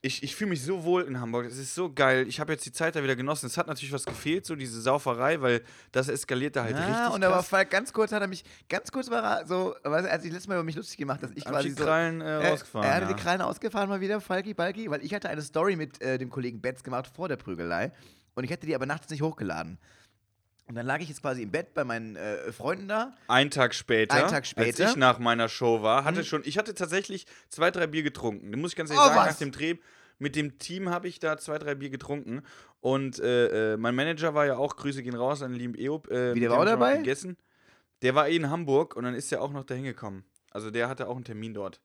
ich, ich fühle mich so wohl in Hamburg. Es ist so geil. Ich habe jetzt die Zeit da wieder genossen. Es hat natürlich was gefehlt, so diese Sauferei, weil das eskalierte halt Ja, richtig. und aber krass. Falk, ganz kurz hat er mich, ganz kurz war er so, weißt du, als ich letztes Mal über mich lustig gemacht dass ich Hab quasi die so, Krallen äh, er, rausgefahren. er hatte ja. die Krallen ausgefahren mal wieder, Falki, Balki, weil ich hatte eine Story mit äh, dem Kollegen Betz gemacht vor der Prügelei und ich hätte die aber nachts nicht hochgeladen. Und dann lag ich jetzt quasi im Bett bei meinen äh, Freunden da. Ein Tag später, Ein Tag später. als ich nach meiner Show war, hatte Hm. schon, ich hatte tatsächlich zwei, drei Bier getrunken. Das muss ich ganz Oh, ehrlich sagen, was? nach dem Dreh. Mit dem Team habe ich da zwei, drei Bier getrunken. Und äh, äh, mein Manager war ja auch, Grüße gehen raus an den lieben Eop. Äh, Wie, der war hab ich dabei? auch Gegessen. Der war eh in Hamburg und dann ist er auch noch dahin gekommen. Also der hatte auch einen Termin dort.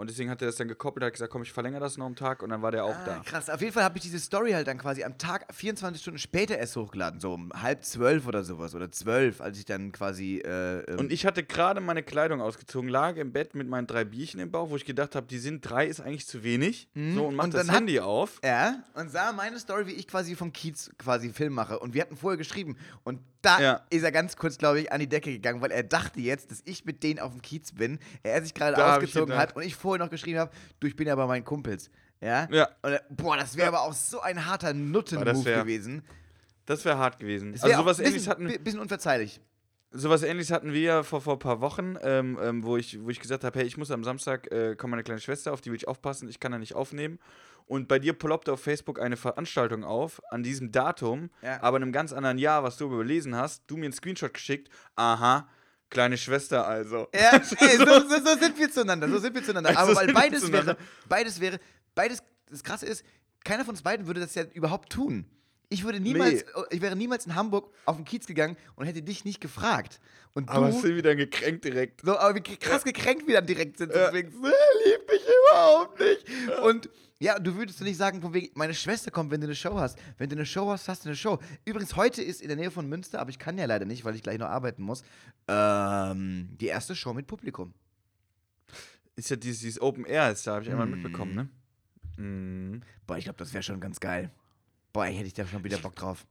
Und deswegen hat er das dann gekoppelt, hat gesagt, komm, ich verlängere das noch einen Tag und dann war der auch Ah, da. krass. Auf jeden Fall habe ich diese Story halt dann quasi am Tag 24 Stunden später erst hochgeladen. So um halb zwölf oder sowas. Oder zwölf, als ich dann quasi. Äh, ähm, Und ich hatte gerade meine Kleidung ausgezogen, lag im Bett mit meinen drei Bierchen im Bauch, wo ich gedacht habe, die sind drei ist eigentlich zu wenig. So, und mach Und das hat- Handy auf. Ja, und sah meine Story, wie ich quasi vom Kiez quasi Film mache. Und wir hatten vorher geschrieben. Und da Ja. ist er ganz kurz, glaube ich, an die Decke gegangen, weil er dachte jetzt, dass ich mit denen auf dem Kiez bin. Er sich gerade ausgezogen hat und ich vorher noch geschrieben habe, du, ich bin ja bei meinen Kumpels. Ja? Ja. Und, er- boah, das wäre aber auch so ein harter Nutten-Move gewesen. Das wäre hart gewesen. Das Also wär auch sowas ein ähnliches bisschen, hatten, bi- bisschen unverzeihlich. sowas ähnliches hatten wir ja vor, vor ein paar Wochen, ähm, ähm, wo, ich, wo ich gesagt habe, hey, ich muss am Samstag, äh, kommt meine kleine Schwester, auf die will ich aufpassen, ich kann da nicht aufnehmen. Und bei dir ploppte auf Facebook eine Veranstaltung auf, an diesem Datum, Ja. aber in einem ganz anderen Jahr, was du überlesen hast, du mir einen Screenshot geschickt, aha, kleine Schwester also. Ja, [LAUGHS] ey, so, so, so sind wir zueinander, so sind wir zueinander. Aber weil sind beides zueinander. wäre, beides wäre, beides, das Krasse ist, keiner von uns beiden würde das ja überhaupt tun. Ich würde niemals, ich wäre niemals in Hamburg auf den Kiez gegangen und hätte dich nicht gefragt. Und du, Aber Silvi dann gekränkt direkt. so, aber wie krass gekränkt wir dann direkt sind. Deswegen, [LAUGHS] er liebt mich überhaupt nicht. Und ja, du würdest nicht sagen, von wegen, meine Schwester kommt, wenn du eine Show hast. Wenn du eine Show hast, hast du eine Show. Übrigens, heute ist in der Nähe von Münster, aber ich kann ja leider nicht, weil ich gleich noch arbeiten muss, ähm, die erste Show mit Publikum. Ist ja dieses, dieses Open Air, ist da, habe ich einmal mitbekommen, ne? Mhm. Boah, ich glaube, das wäre schon ganz geil. Boah, hätte ich da schon wieder Bock drauf.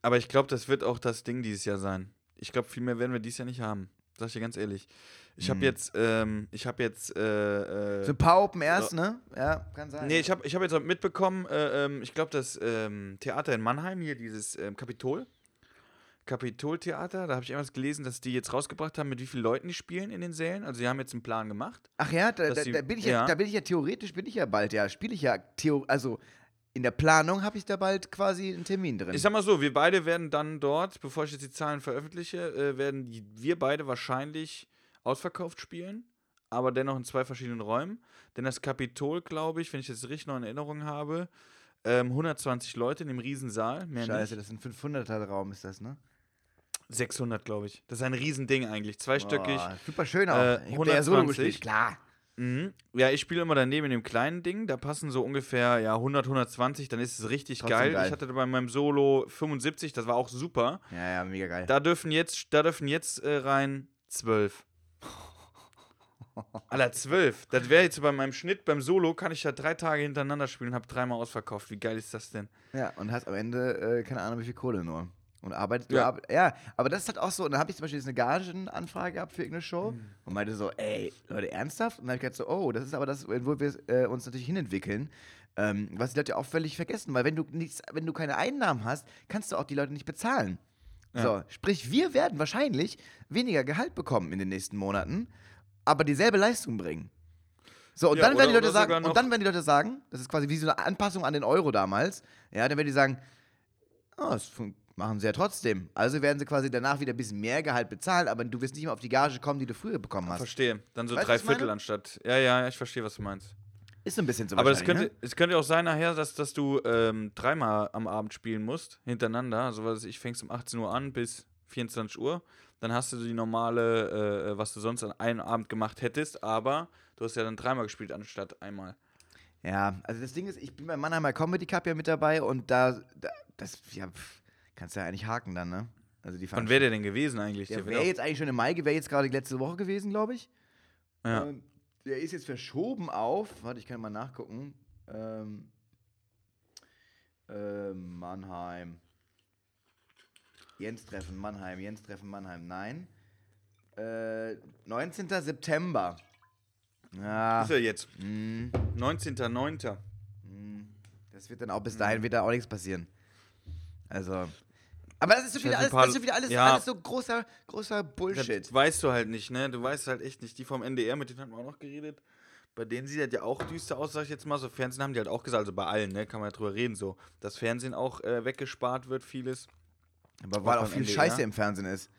Aber ich glaube, das wird auch das Ding dieses Jahr sein. Ich glaube, viel mehr werden wir dieses Jahr nicht haben. Sag ich dir ganz ehrlich. Ich habe Mhm. jetzt, ähm, ich habe jetzt, äh, äh, So ein paar Open Airs, ne? Ja, kann sein. nee, ich habe ich hab jetzt mitbekommen, äh, ähm, ich glaube, das ähm, Theater in Mannheim, hier dieses ähm, Kapitol, Kapitoltheater, da habe ich irgendwas gelesen, dass die jetzt rausgebracht haben, mit wie vielen Leuten die spielen in den Sälen. Also die haben jetzt einen Plan gemacht. Ach ja, da, da, die- da, bin ich ja, ja. da bin ich ja theoretisch, bin ich ja bald, ja, spiele ich ja, Theo also in der Planung habe ich da bald quasi einen Termin drin. Ich sag mal so, wir beide werden dann dort, bevor ich jetzt die Zahlen veröffentliche, äh, werden die, wir beide wahrscheinlich ausverkauft spielen, aber dennoch in zwei verschiedenen Räumen. Denn das Kapitol, glaube ich, wenn ich das richtig noch in Erinnerung habe, ähm, 120 Leute in dem Riesensaal, mehr Scheiße, nicht. das ist ein 500er Raum, ist das, ne? 600, glaube ich. Das ist ein Riesending eigentlich, zweistöckig. Boah, super schön auch. Äh, ich hab da ja Solo 120. gespielt, klar. Mhm. Ja, ich spiele immer daneben in dem kleinen Ding. Da passen so ungefähr ja, 100, 120. Dann ist es richtig geil. geil. Ich hatte bei meinem Solo 75. Das war auch super. Ja, ja, mega geil. Da dürfen jetzt, da dürfen jetzt äh, rein 12. Alter, 12. Das wäre jetzt bei meinem Schnitt beim Solo, kann ich ja drei Tage hintereinander spielen und habe dreimal ausverkauft. Wie geil ist das denn? Ja, und hast am Ende, äh, keine Ahnung, wie viel Kohle nur. Und arbeitet, Ja. ja. Arbeit, ja, aber das ist halt auch so, und dann habe ich zum Beispiel jetzt eine Gagenanfrage gehabt für irgendeine Show Mhm. und meinte so, ey, Leute, ernsthaft? Und dann habe ich gesagt so, oh, das ist aber das, wo wir äh, uns natürlich hinentwickeln, ähm, was die Leute auch völlig vergessen, weil wenn du nichts, wenn du keine Einnahmen hast, kannst du auch die Leute nicht bezahlen. Ja. So, sprich, wir werden wahrscheinlich weniger Gehalt bekommen in den nächsten Monaten, aber dieselbe Leistung bringen. So, und Ja, dann werden die Leute sagen, und dann werden die Leute sagen, das ist quasi wie so eine Anpassung an den Euro damals, ja, dann werden die sagen, oh, das machen sie ja trotzdem. Also werden sie quasi danach wieder ein bisschen mehr Gehalt bezahlen, aber du wirst nicht mehr auf die Gage kommen, die du früher bekommen hast. Verstehe. Dann so Weißt drei? Viertel anstatt. Ja, ja, ich verstehe, was du meinst. Ist so ein bisschen so Aber es könnte, es könnte auch sein nachher, dass, dass du ähm, dreimal am Abend spielen musst, hintereinander. Also was ich fängst um 18 Uhr an bis 24 Uhr. Dann hast du die normale, äh, was du sonst an einem Abend gemacht hättest, aber du hast ja dann dreimal gespielt anstatt einmal. Ja, also das Ding ist, ich bin beim Mannheimer Comedy Cup ja mit dabei und da, da das, ja, pff, kannst du ja eigentlich haken dann, ne? Also die Wann wäre der denn gewesen eigentlich? Der Der wäre jetzt eigentlich schon im Mai, wäre jetzt gerade letzte Woche gewesen, glaube ich. ja. Und der ist jetzt verschoben auf, warte, ich kann mal nachgucken. Ähm, ähm, Mannheim. Jens treffen Mannheim, Jens treffen Mannheim, nein. Äh, 19. September. Ja, Ist er jetzt? mh, 19.09. mh, das wird dann auch bis dahin wird da auch nichts passieren. Also. Aber das ist Ich wieder alles, das ist schon wieder alles, ja. alles so großer, großer Bullshit. Das weißt du halt nicht, ne? Du weißt halt echt nicht. Die vom NDR, mit denen hatten wir auch noch geredet. Bei denen sieht das ja auch düster aus, sag ich jetzt mal. So Fernsehen haben die halt auch gesagt, also bei allen, ne? Kann man ja drüber reden, so. Dass Fernsehen auch äh, weggespart wird, vieles. Aber weil auch viel NDR. Scheiße im Fernsehen ist.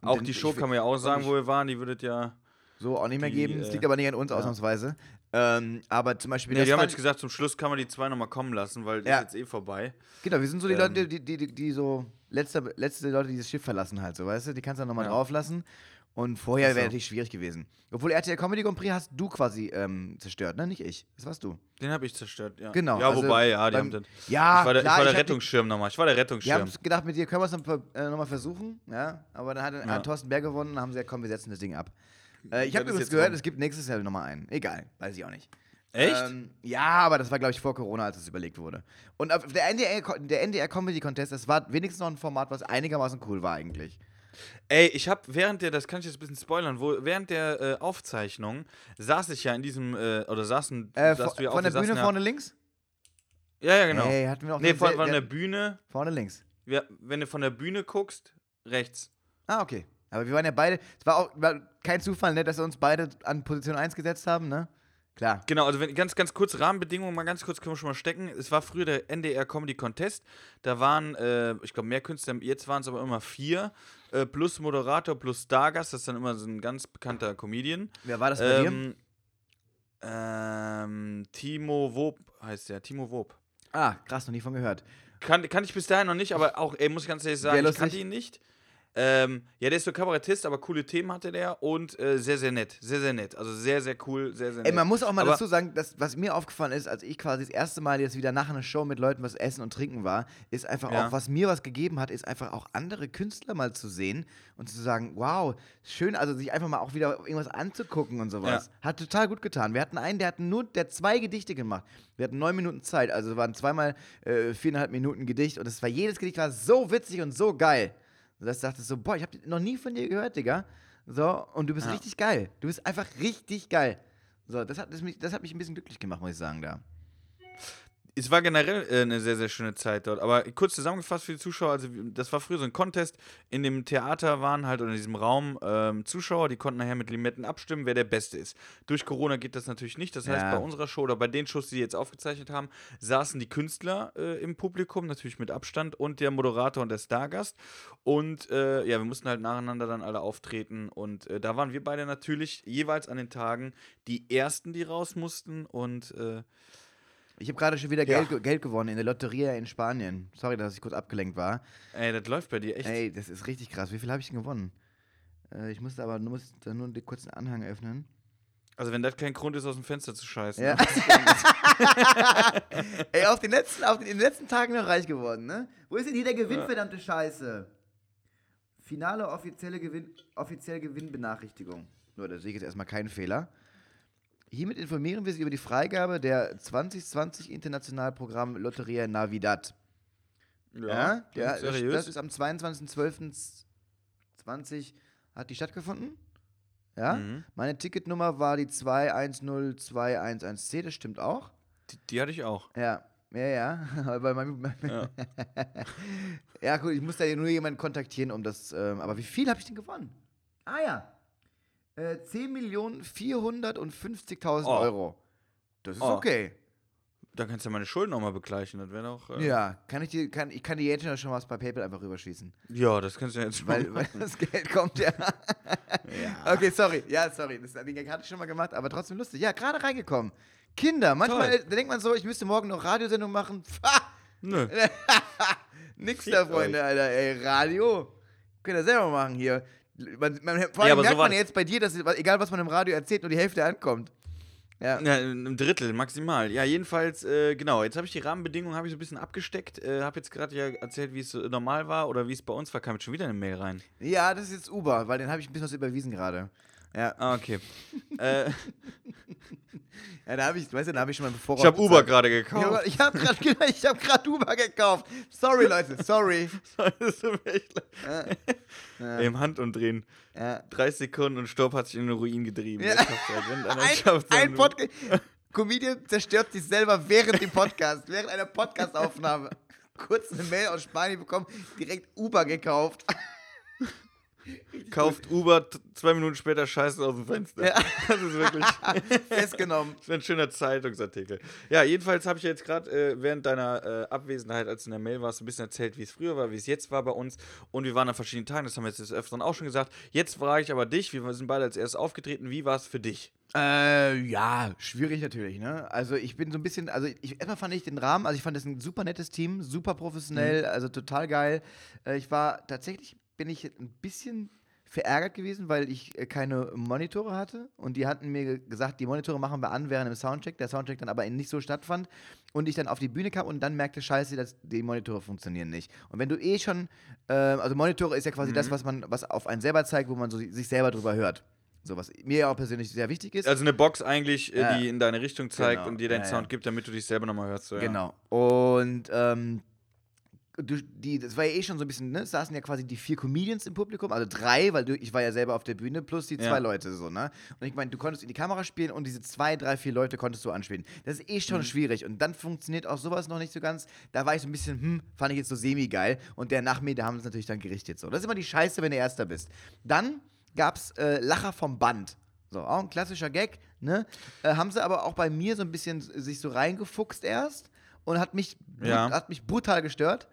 Und Auch die Show kann man ja auch sagen, wo wir waren. Die würdet ja. So auch nicht mehr die, geben. Es äh, liegt aber nicht an uns ja. ausnahmsweise. Ähm, aber zum Beispiel. Nee, das die haben jetzt gesagt, zum Schluss kann man die zwei nochmal kommen lassen, weil die Ja. ist jetzt eh vorbei. Genau, wir sind so die Ähm, Leute, die, die, die, die so letzte, letzte Leute, die das Schiff verlassen halt, so weißt du, die kannst du dann nochmal Ja. drauf lassen. Und vorher wäre natürlich schwierig gewesen. Obwohl RTL Comedy Grand Prix hast du quasi ähm, zerstört, ne? Nicht ich. Das warst du. Den habe ich zerstört, ja. Genau, Ja, also wobei, ja, die beim- haben den. Ja, ich war der, klar, ich war der ich Rettungsschirm nochmal. Ich war der Wir Rettungsschirm. haben gedacht, mit dir können wir es noch, äh, noch versuchen, ja. Aber dann hat, Ja. hat Thorsten Berg gewonnen und haben sie gesagt, komm, wir setzen das Ding ab. Äh, ich habe übrigens gehört, es gibt nächstes Jahr nochmal einen. Egal, weiß ich auch nicht. Echt? Ähm, ja, aber das war, glaube ich, vor Corona, als es überlegt wurde. Und auf der NDR, der NDR Comedy Contest, das war wenigstens noch ein Format, was einigermaßen cool war eigentlich. Ey, ich habe während der, das kann ich jetzt ein bisschen spoilern, wo, während der äh, Aufzeichnung saß ich ja in diesem, äh, oder saßen, Äh, saßt vo- du ja von auch, der Bühne saßen vorne links? Ja, ja, ja genau. Ey, hatten wir noch nee, von, von der Bühne, Vorne links. wir, wenn du von der Bühne guckst, rechts. Ah, okay. Aber wir waren ja beide, es war auch war kein Zufall, ne, dass wir uns beide an Position 1 gesetzt haben, ne? Klar. Genau, also wenn, ganz, ganz kurz Rahmenbedingungen, mal ganz kurz können wir schon mal stecken. Es war früher der NDR Comedy Contest. Da waren, äh, ich glaube, mehr Künstler, jetzt waren es aber immer vier, äh, plus Moderator, plus Stargast, das ist dann immer so ein ganz bekannter Comedian. Wer war das bei dir? Ähm, ähm, Timo Wob heißt der, Timo Wob. Ah, krass, noch nie von gehört. Kan kann ich bis dahin noch nicht, aber auch, ey, muss ich ganz ehrlich sagen, ich kannte ihn nicht. Ähm, ja, der ist so Kabarettist, aber coole Themen hatte der und äh, sehr, sehr nett. Sehr, sehr nett. Also sehr, sehr cool, sehr, sehr nett. Ey, man muss auch mal Aber- dazu sagen, dass, was mir aufgefallen ist, als ich quasi das erste Mal jetzt wieder nach einer Show mit Leuten was essen und trinken war, ist einfach Ja. auch, was mir was gegeben hat, ist einfach auch andere Künstler mal zu sehen und zu sagen, wow, schön, also sich einfach mal auch wieder irgendwas anzugucken und sowas. Hat total gut getan. Wir hatten einen, der hat nur, der hat zwei Gedichte gemacht. Wir hatten neun Minuten Zeit, also waren zweimal äh, viereinhalb Minuten Gedicht und es war jedes Gedicht war so witzig und so geil. Dass ich dachte so, boah, ich habe noch nie von dir gehört, Digga. So, und du bist Ja. richtig geil. Du bist einfach richtig geil. So, das hat, das, mich, das hat mich ein bisschen glücklich gemacht, muss ich sagen, da. Es war generell äh, eine sehr, sehr schöne Zeit dort. Aber kurz zusammengefasst für die Zuschauer, also das war früher so ein Contest. In dem Theater waren halt oder in diesem Raum ähm, Zuschauer, die konnten nachher mit Limetten abstimmen, wer der Beste ist. Durch Corona geht das natürlich nicht. Das heißt, Ja. bei unserer Show oder bei den Shows, die jetzt aufgezeichnet haben, saßen die Künstler äh, im Publikum, natürlich mit Abstand, und der Moderator und der Stargast. Und äh, ja, wir mussten halt nacheinander dann alle auftreten. Und äh, da waren wir beide natürlich jeweils an den Tagen die Ersten, die raus mussten. Und äh, Ich habe gerade schon wieder Ja. Geld, ge- Geld gewonnen in der Lotteria in Spanien. Sorry, dass ich kurz abgelenkt war. ey, das läuft bei dir echt. Ey, das ist richtig krass. Wie viel habe ich denn gewonnen? Äh, ich musste aber nur, musste nur den kurzen Anhang öffnen. Also wenn das kein Grund ist, aus dem Fenster zu scheißen. [LAUGHS] Ja. Ey, auf den, letzten, auf den, in den letzten Tagen noch reich geworden, ne? Wo ist denn hier der Gewinn, verdammte Scheiße? Finale offizielle, Gewinn, offizielle Gewinnbenachrichtigung. Nur, da sehe ich jetzt erstmal keinen Fehler. Hiermit informieren wir Sie über die Freigabe der 2020 Internationalprogramm Lotteria Navidad. Ja, ja das, seriös. das ist am 22.12.20 hat die stattgefunden. Ja, Mhm. meine Ticketnummer war die 2102111C, das stimmt auch. die, die hatte ich auch. Ja, ja, ja. [LAUGHS] Aber mein, Ja. [LAUGHS] ja, gut, ich muss da nur jemanden kontaktieren, um das. Ähm, aber wie viel habe ich denn gewonnen? Ah ja. Äh, 10.450.000 Oh. Euro. Das ist Oh. okay. Dann kannst du ja meine Schulden auch mal begleichen. Das wäre doch. Äh, Ja, kann ich, dir, kann, ich kann dir jetzt schon was bei PayPal einfach rüberschießen. ja, das kannst du ja jetzt Weil, mal weil das Geld kommt [LAUGHS] ja. Okay, sorry. Ja, sorry. Das den Gag hatte ich schon mal gemacht, aber trotzdem lustig. Ja, gerade reingekommen. Kinder, manchmal Toll. denkt man so, ich müsste morgen noch Radiosendung machen. Pah! Nö. [LAUGHS] Nix Fickt da, Freunde, Alter. Ey, Radio. Könnt ihr selber machen hier. Man, man, vor allem so merkt war man das. jetzt bei dir, dass egal was man im Radio erzählt, nur die Hälfte ankommt. Ja. Ja, ein Drittel maximal. Ja, jedenfalls, äh, genau. Jetzt habe ich die Rahmenbedingungen habe ich so ein bisschen abgesteckt. Äh, habe jetzt gerade ja erzählt, wie es so normal war oder wie es bei uns war. Kam jetzt schon wieder eine Mail rein. ja, das ist jetzt Uber, weil den habe ich ein bisschen was überwiesen gerade. Ja. Ah, okay. [LAUGHS] äh, [LAUGHS] ja, da habe ich, weißt du, da habe ich schon mal bevor. ich habe Uber gerade gekauft. Ich habe [LAUGHS] gerade ich hab grad Uber gekauft. Sorry, Leute, sorry. das tut mir echt leid. Ja. Im Handumdrehen. Ja. 30 Sekunden und Stopp hat sich in den Ruin getrieben. Ja. Halt, Ein, ein Podcast. Comedian zerstört sich selber während dem Podcast, während einer Podcastaufnahme. Kurz eine Mail aus Spanien bekommen, direkt Uber gekauft. [LAUGHS] kauft Uber, zwei Minuten später scheißt aus dem Fenster. Ja. [LAUGHS] Das ist wirklich [LAUGHS] Festgenommen. das wäre ein schöner Zeitungsartikel. Ja, jedenfalls habe ich jetzt gerade äh, während deiner äh, Abwesenheit, als du in der Mail warst, ein bisschen erzählt, wie es früher war, wie es jetzt war bei uns. Und wir waren an verschiedenen Tagen, das haben wir jetzt des Öfteren auch schon gesagt. Jetzt frage ich aber dich, wir sind beide als erstes aufgetreten, wie war es für dich? Äh, ja, schwierig natürlich, ne? Also ich bin so ein bisschen, also ich, erstmal fand ich den Rahmen, also ich fand das ein super nettes Team, super professionell, also total geil. Äh, ich war tatsächlich, bin ich ein bisschen verärgert gewesen, weil ich äh, keine Monitore hatte und die hatten mir ge- gesagt, die Monitore machen wir an während dem Soundcheck, der Soundcheck dann aber nicht so stattfand und ich dann auf die Bühne kam und dann merkte, scheiße, dass die Monitore funktionieren nicht. Und wenn du eh schon, äh, also Monitore ist ja quasi das, was man, was auf einen selber zeigt, wo man so sich selber drüber hört. So was mir ja auch persönlich sehr wichtig ist. Also eine Box eigentlich, äh, Ja. die in deine Richtung zeigt Genau. und dir deinen Ja, ja. Sound gibt, damit du dich selber nochmal hörst. So. Genau. Und ähm, die, das war ja eh schon so ein bisschen, ne? Es saßen ja quasi die vier Comedians im Publikum, also drei, weil du, ich war ja selber auf der Bühne, plus die zwei Ja. Leute so, ne? Und ich meine, du konntest in die Kamera spielen und diese zwei, drei, vier Leute konntest du anspielen. Das ist eh Mhm. schon schwierig. Und dann funktioniert auch sowas noch nicht so ganz. Da war ich so ein bisschen, hm, fand ich jetzt so semi-geil. Und der nach mir, da haben sie es natürlich dann gerichtet. So. Das ist immer die Scheiße, wenn du Erster bist. Dann gab's äh, Lacher vom Band. So, auch ein klassischer Gag, ne? Äh, haben sie aber auch bei mir so ein bisschen sich so reingefuchst erst und hat mich, Ja. hat mich brutal gestört.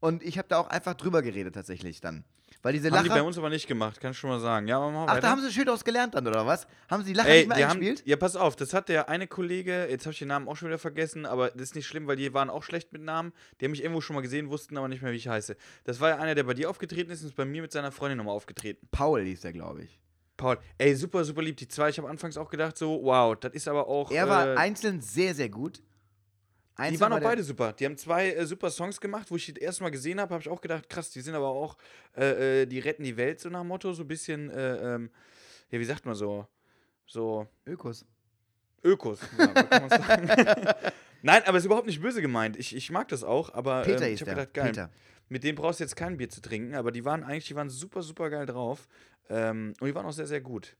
Und ich habe da auch einfach drüber geredet tatsächlich dann. Weil diese Haben die bei Lacher. uns aber nicht gemacht, kann ich schon mal sagen. Ja, wir Ach, weiter. da haben sie schön aus gelernt dann, oder was? Haben sie die Lacher Ey, nicht mehr die haben, eingespielt? ja, pass auf, das hat der eine Kollege, jetzt habe ich den Namen auch schon wieder vergessen, aber das ist nicht schlimm, weil die waren auch schlecht mit Namen. Die haben mich irgendwo schon mal gesehen, wussten aber nicht mehr, wie ich heiße. Das war ja einer, der bei dir aufgetreten ist und ist bei mir mit seiner Freundin nochmal aufgetreten. Paul hieß der, glaube ich. Paul, ey, super, super lieb, die zwei. Ich habe anfangs auch gedacht, so, wow, das ist aber auch. Er war äh, einzeln sehr, sehr gut. Die waren war auch beide super. Die haben zwei äh, super Songs gemacht, wo ich die das erste Mal gesehen habe, habe ich auch gedacht, krass, die sind aber auch, äh, äh, die retten die Welt, so nach dem Motto, so ein bisschen, äh, ähm, ja, wie sagt man so, so Ökos. Ökos. Ja, kann man's sagen. [LAUGHS] Nein, aber ist überhaupt nicht böse gemeint. Ich, ich mag das auch, aber Peter ähm, ich habe gedacht, geil. Peter. Mit dem brauchst du jetzt kein Bier zu trinken, aber die waren eigentlich, die waren super, super geil drauf. Ähm, und die waren auch sehr, sehr gut.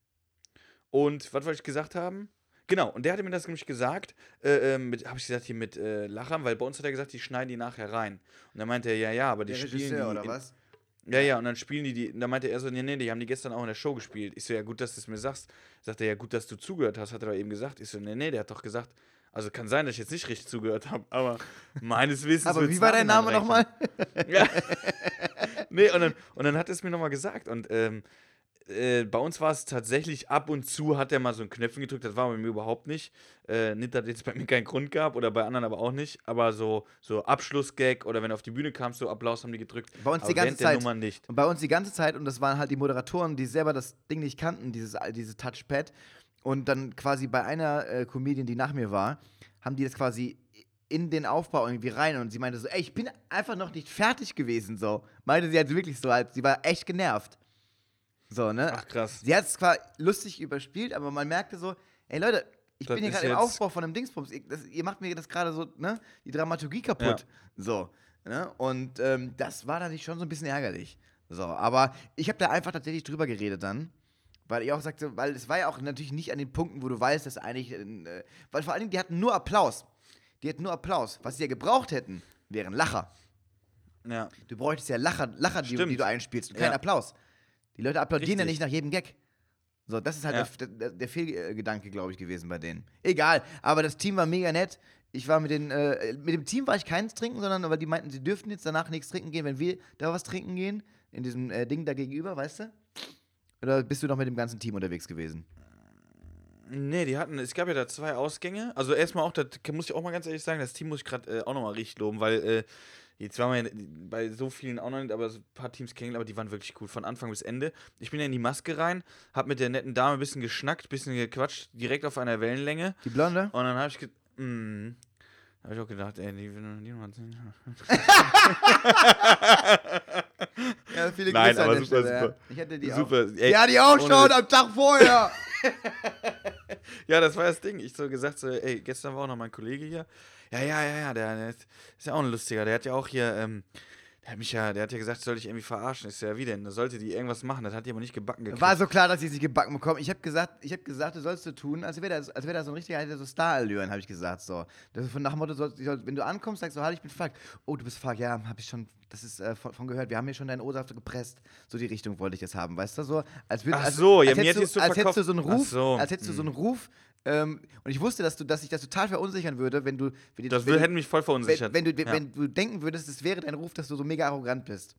Und was wollte ich gesagt haben? Genau, und der hatte mir das nämlich gesagt, äh, äh, mit, habe ich gesagt, hier mit äh, Lachern, weil bei uns hat er gesagt, die schneiden die nachher rein. Und dann meinte er, ja, ja, aber die Der spielen Regisseur, die oder in, was? Ja, ja, und dann spielen die die, und dann meinte er so, nee, nee, die haben die gestern auch in der Show gespielt. Ich so, ja, gut, dass du es mir sagst. Sagt er, ja, gut, dass du zugehört hast, hat er doch eben gesagt. Ich so, nee, nee, der hat doch gesagt, also kann sein, dass ich jetzt nicht richtig zugehört habe, aber [LAUGHS] meines Wissens Aber wie war dein Name nochmal? [LAUGHS] ja. [LAUGHS] nee, und dann, und dann hat er es mir nochmal gesagt. Und ähm, äh, bei uns war es tatsächlich ab und zu, hat er mal so ein Knöpfchen gedrückt. Das war bei mir überhaupt nicht. Äh, nicht, dass es jetzt bei mir keinen Grund gab oder bei anderen aber auch nicht. Aber so, so Abschlussgag oder wenn du auf die Bühne kamst, so Applaus haben die gedrückt. Bei uns aber die ganze Zeit. Nummer nicht. Und bei uns die ganze Zeit, und das waren halt die Moderatoren, die selber das Ding nicht kannten, dieses, dieses Touchpad. Und dann quasi bei einer äh, Comedian, die nach mir war, haben die das quasi in den Aufbau irgendwie rein und sie meinte so, ey, ich bin einfach noch nicht fertig gewesen, so. Meinte sie halt wirklich so, halt, sie war echt genervt. So, ne? Ach, krass. Sie hat es zwar lustig überspielt, aber man merkte so, ey Leute, ich Das bin hier gerade im Aufbau von einem Dingsbums. Ihr, das, ihr macht mir das gerade so, ne, die Dramaturgie kaputt. So. Ne? Und ähm, das war natürlich schon so ein bisschen ärgerlich. So, aber ich habe da einfach tatsächlich drüber geredet dann. Weil ich auch sagte, weil es war ja auch natürlich nicht an den Punkten, wo du weißt, dass eigentlich, äh, weil vor allen Dingen, die hatten nur Applaus. Die hatten nur Applaus. Was sie ja gebraucht hätten, wären Lacher. Ja. Du bräuchtest ja Lacher, Lacher die, die du einspielst und keinen Ja. Applaus. Die Leute applaudieren ja Richtig. nicht nach jedem Gag. So, das ist halt Ja. der, der, der Fehlgedanke, glaube ich, gewesen bei denen. Egal, aber das Team war mega nett. Ich war mit den, äh, mit dem Team war ich keins trinken, sondern aber die meinten, sie dürften jetzt danach nichts trinken gehen, wenn wir da was trinken gehen. In diesem äh, Ding da gegenüber, weißt du? Oder bist du noch mit dem ganzen Team unterwegs gewesen? Nee, die hatten, es gab ja da zwei Ausgänge. Also erstmal auch, das muss ich auch mal ganz ehrlich sagen, das Team muss ich gerade äh, auch nochmal richtig loben, weil äh, jetzt waren wir ja bei so vielen auch noch nicht, aber so ein paar Teams kennengelernt, aber die waren wirklich gut, von Anfang bis Ende. Ich bin ja in die Maske rein, hab mit der netten Dame ein bisschen geschnackt, bisschen gequatscht, direkt auf einer Wellenlänge. Die Blonde? Und dann habe ich, ge mm, hab ich auch gedacht, ey, die will die noch mal sehen. [LAUGHS] Ja, viele Nein, Grüße an aber super, Stelle, ja. super. Ich hatte die Super, auch. ey, ja, die auch schon am Tag vorher. [LAUGHS] Ja, das war das Ding. Ich so gesagt, so, ey, gestern war auch noch mein Kollege hier. Ja, ja, ja, ja, der, der ist ist ja auch ein lustiger. Der hat ja auch hier, ähm, Der hat mich ja, der hat ja gesagt, soll ich irgendwie verarschen. Ist ja wie denn? Da sollte die irgendwas machen. Das hat die aber nicht gebacken gekriegt. War so klar, dass ich sie gebacken bekomme. Ich habe gesagt, ich habe gesagt, du sollst du tun, als wäre das, als wäre das so ein richtiger, so Star-Allüren, habe ich gesagt. So. Das von nach dem Motto, soll, soll, wenn du ankommst, sagst du, hallo, ich bin Falk. Oh, du bist Falk, ja, habe ich schon, das ist äh, von, von gehört. Wir haben hier schon deinen O-Saft gepresst. So die Richtung wollte ich es haben, weißt du so? Als würd, Ach als, so, ja, als mir hättest du, als hättest du so einen Ruf, so, als hättest du so einen Ruf. Ähm, und ich wusste, dass du, dass ich das total verunsichern würde, wenn du, wenn das wenn hätte mich voll verunsichert. wenn, wenn, du, Ja. wenn du denken würdest, es wäre dein Ruf, dass du so mega arrogant bist.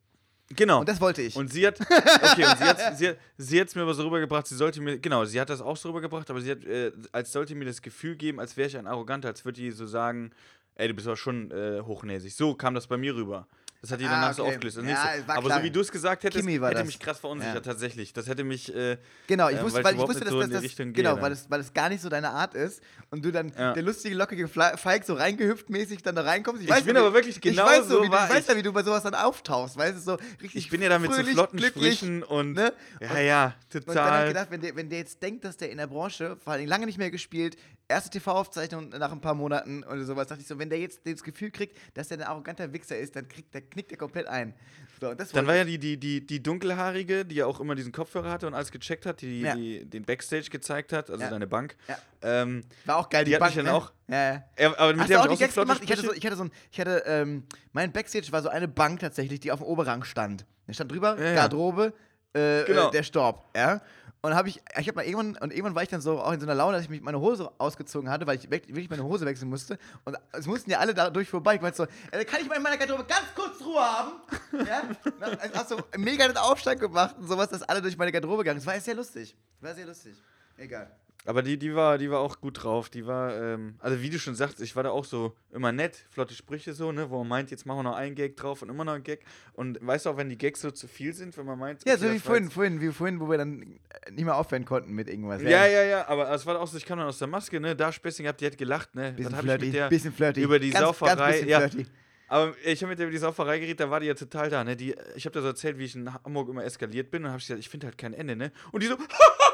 genau. Und das wollte ich. Und sie hat, okay, und sie hat sie, sie hat's mir aber so rübergebracht, sie sollte mir, genau, sie hat das auch so rübergebracht, aber sie hat, äh, als sollte mir das Gefühl geben, als wäre ich ein Arroganter, als würde die so sagen, ey, du bist aber schon äh, hochnäsig. So kam das bei mir rüber. Das hat die Ah, danach so okay. aufgelöst. Und Ja, nicht so, es war aber klar. so wie du es gesagt hättest, hätte mich krass verunsichert, Ja. tatsächlich. Das hätte mich, äh, Genau, ich ähm, wusste, weil weil ich ich wusste, dass so das, das gehe genau, weil das, weil das gar nicht so deine Art ist und du dann Ja. der lustige lockige Falk so reingehüpft mäßig dann da reinkommst. Ich weiß bin ja, aber wie- wirklich genau ich weiß so, so wie du, ich weiß ich. ja, wie du bei sowas dann auftauchst, weißt du so richtig. ich bin ja da mit so flotten glücklich, Sprüchen und, ne? ja, ja, Und dann habe ich total. gedacht, wenn der, wenn der jetzt denkt, dass der in der Branche, vor allem lange nicht mehr gespielt, erste TV-Aufzeichnung nach ein paar Monaten oder sowas, dachte ich so, wenn der jetzt das Gefühl kriegt, dass der ein arroganter Wichser ist, dann kriegt der, knickt der komplett ein. So, Dann war ja die, die, die, die dunkelhaarige, die ja auch immer diesen Kopfhörer hatte und alles gecheckt hat, die, Ja. die den Backstage gezeigt hat, also Ja. deine Bank. Ja. Ähm, war auch geil, die hat mich Bank, dann ne? auch- Ja, ja. er, aber mit Hast der du auch hab die ich auch so gemacht? Ich hatte, so, ich hatte so ein, ich hatte, ähm, mein Backstage war so eine Bank tatsächlich, die auf dem Oberrang stand. Da stand drüber. Garderobe, äh, Genau. äh, der Storb, ja. Und habe ich, ich habe mal irgendwann, und irgendwann war ich dann so auch in so einer Laune, dass ich mich meine Hose ausgezogen hatte, weil ich wirklich meine Hose wechseln musste. Und es mussten ja alle da durch vorbei. Ich meinte so, äh, kann ich mal in meiner Garderobe ganz kurz Ruhe haben? ja? Also hast du mega den Aufstand gemacht und sowas, dass alle durch meine Garderobe gegangen sind. Das war sehr lustig. War sehr lustig. Egal. Aber die, die, war, die war auch gut drauf. Die war, ähm, also wie du schon sagst, ich war da auch so immer nett, flotte Sprüche so, ne, wo man meint, jetzt machen wir noch einen Gag drauf und immer noch einen Gag. Und weißt du auch, wenn die Gags so zu viel sind, wenn man meint. Ja, okay, so wie vorhin, vorhin, wie vorhin, wo wir dann äh, nicht mehr aufhören konnten mit irgendwas. Ja, ja, ja, aber es war auch so, ich kam dann aus der Maske, ne, da Späßing gehabt, die hat gelacht, ne. Bisschen dann hab ich flirty, mit der bisschen flirty. über die ganz, Sauferei, Ganz ja. flirty. Aber ich habe mit der über die Sauferei geredet, da war die ja total da, ne? Die, ich habe da so erzählt, wie ich in Hamburg immer eskaliert bin und habe gesagt, ich finde halt kein Ende, ne? Und die so, [LAUGHS]